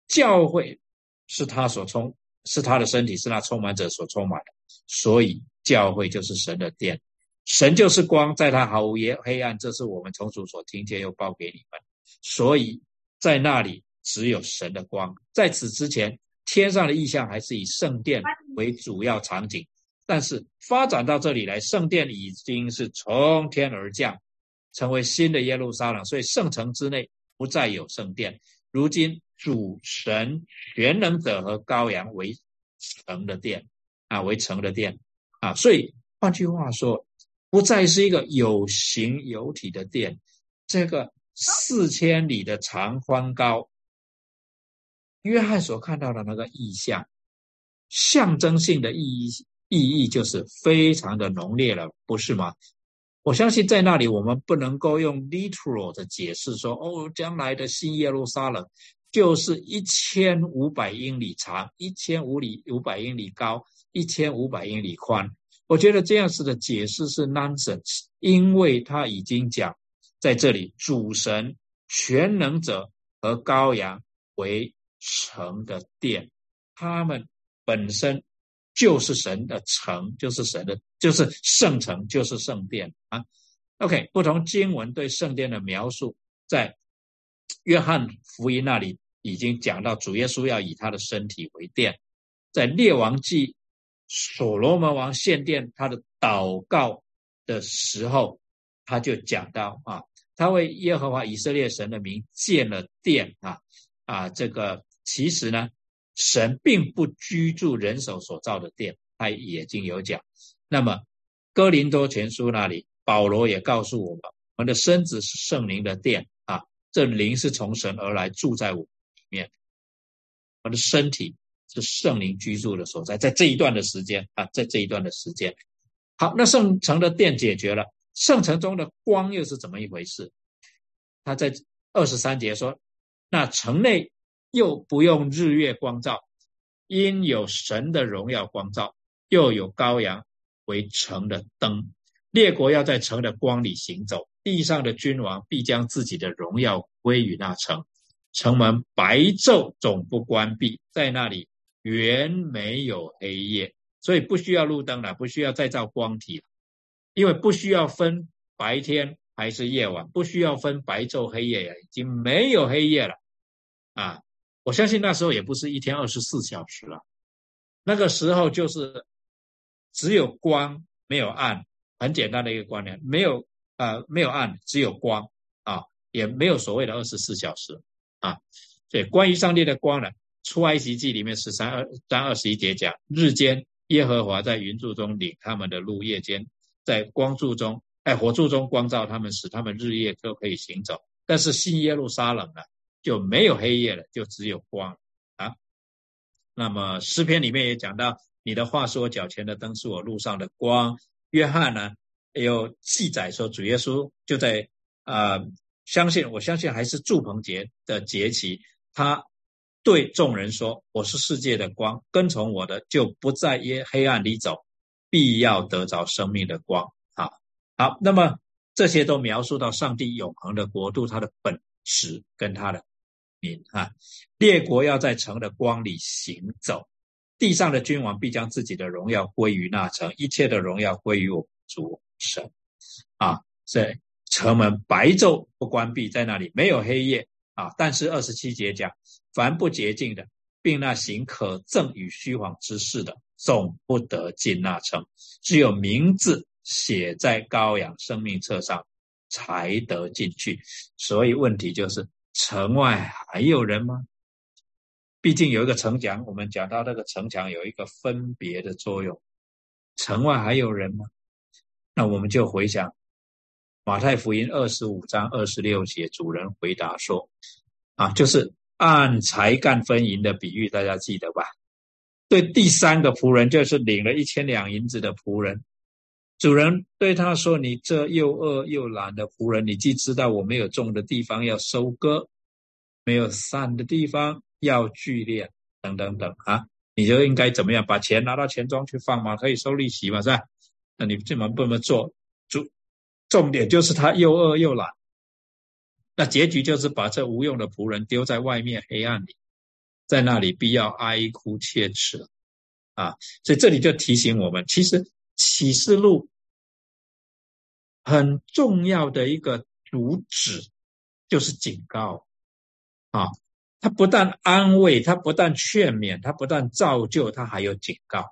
教会是他所充，是他的身体，是那充满者所充满的。所以教会就是神的殿，神就是光，在他毫无黑黑暗。这是我们从主所听见又报给你们。所以在那里只有神的光。在此之前，天上的意象还是以圣殿为主要场景，但是发展到这里来，圣殿已经是从天而降，成为新的耶路撒冷。所以圣城之内不再有圣殿。如今主神全能者和羔羊为城的殿啊，为城的殿啊。所以换句话说，不再是一个有形有体的殿，这个。四千里的长宽高，约翰所看到的那个意象，象征性的意义意义就是非常的浓烈了，不是吗？我相信在那里，我们不能够用 literal 的解释说，哦，将来的新耶路撒冷就是一千五百英里长，一千五里五百英里高，一千五百英里宽。我觉得这样子的解释是 nonsense，因为他已经讲。在这里，主神全能者和羔羊为城的殿，他们本身就是神的城，就是神的，就是圣城，就是圣殿啊。OK，不同经文对圣殿的描述，在约翰福音那里已经讲到，主耶稣要以他的身体为殿。在列王记，所罗门王献殿他的祷告的时候，他就讲到啊。他为耶和华以色列神的名建了殿啊啊！这个其实呢，神并不居住人手所造的殿，他已经有讲。那么哥林多前书那里，保罗也告诉我们，我们的身子是圣灵的殿啊，这灵是从神而来，住在我里面。我的身体是圣灵居住的所在，在这一段的时间啊，在这一段的时间，好，那圣城的殿解决了。圣城中的光又是怎么一回事？他在二十三节说：“那城内又不用日月光照，因有神的荣耀光照，又有羔羊为城的灯。列国要在城的光里行走，地上的君王必将自己的荣耀归于那城。城门白昼总不关闭，在那里原没有黑夜，所以不需要路灯了，不需要再造光体了。”因为不需要分白天还是夜晚，不需要分白昼黑夜呀，已经没有黑夜了啊！我相信那时候也不是一天二十四小时了，那个时候就是只有光没有暗，很简单的一个观念，没有啊没有暗，只有光啊，也没有所谓的二十四小时啊。所以关于上帝的光呢，出埃及记里面十三二三二十一节讲，日间耶和华在云柱中领他们的路，夜间。在光柱中，在火柱中光照他们，使他们日夜都可以行走。但是新耶路撒冷呢，就没有黑夜了，就只有光啊。那么诗篇里面也讲到：“你的话是我脚前的灯，是我路上的光。”约翰呢有记载说，主耶稣就在啊，相信我相信还是祝棚节的节期，他对众人说：“我是世界的光，跟从我的就不在耶黑暗里走。”必要得着生命的光，啊，好，那么这些都描述到上帝永恒的国度，它的本质跟它的名啊，列国要在城的光里行走，地上的君王必将自己的荣耀归于那城，一切的荣耀归于我主神啊，这城门白昼不关闭，在那里没有黑夜啊，但是二十七节讲，凡不洁净的，并那行可憎与虚谎之事的。总不得进那城，只有名字写在羔羊生命册上，才得进去。所以问题就是，城外还有人吗？毕竟有一个城墙，我们讲到那个城墙有一个分别的作用。城外还有人吗？那我们就回想马太福音二十五章二十六节，主人回答说：“啊，就是按才干分银的比喻，大家记得吧？”对第三个仆人，就是领了一千两银子的仆人，主人对他说：“你这又饿又懒的仆人，你既知道我没有种的地方要收割，没有散的地方要聚敛，等等等啊，你就应该怎么样？把钱拿到钱庄去放嘛，可以收利息嘛，是吧？那你这么不这么做？主重点就是他又饿又懒，那结局就是把这无用的仆人丢在外面黑暗里。”在那里必要哀哭切齿啊！所以这里就提醒我们，其实启示录很重要的一个主旨就是警告啊！他不但安慰，他不但劝勉，他不但造就，他还有警告，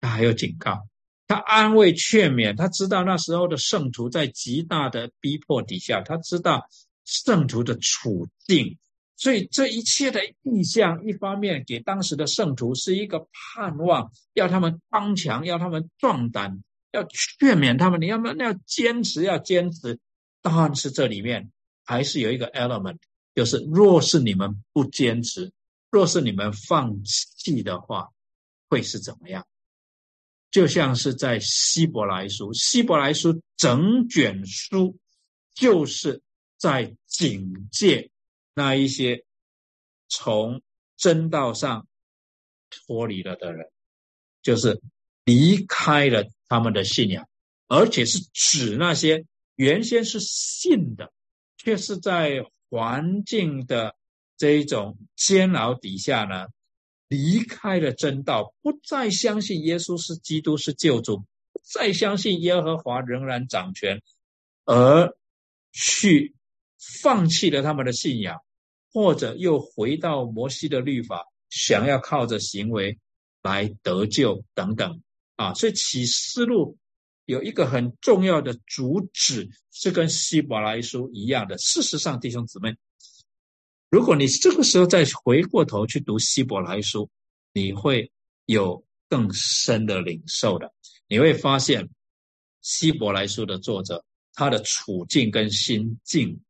他还有警告。他安慰劝勉，他知道那时候的圣徒在极大的逼迫底下，他知道圣徒的处境，所以这一切的意象，一方面给当时的圣徒是一个盼望，要他们刚强，要他们壮胆，要劝勉他们，你要不要坚持，要坚持。但是这里面还是有一个 element，就是若是你们不坚持，若是你们放弃的话，会是怎么样？就像是在希伯来书，希伯来书整卷书就是在警戒那一些从真道上脱离了的人，就是离开了他们的信仰，而且是指那些原先是信的，却是在环境的这一种煎熬底下呢。离开了真道，不再相信耶稣是基督是救主，再相信耶和华仍然掌权，而去放弃了他们的信仰，或者又回到摩西的律法，想要靠着行为来得救等等啊！所以启示录有一个很重要的主旨，是跟希伯来书一样的。事实上，弟兄姊妹。如果你这个时候再回过头去读希伯来书，你会有更深的领受的。你会发现，希伯来书的作者他的处境跟心境，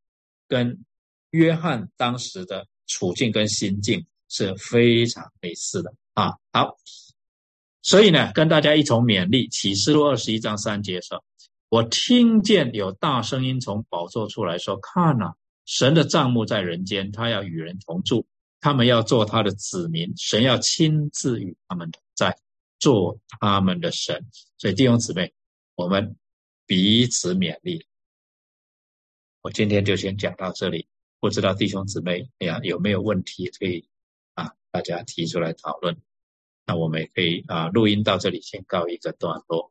跟约翰当时的处境跟心境是非常类似的啊。好，所以呢，跟大家一同勉励启示录二十一章三节说：“我听见有大声音从宝座出来说，看呐。”神的账目在人间，他要与人同住，他们要做他的子民，神要亲自与他们同在，做他们的神。所以弟兄姊妹，我们彼此勉励。我今天就先讲到这里，不知道弟兄姊妹哎呀有没有问题可以啊大家提出来讨论。那我们也可以啊录音到这里先告一个段落。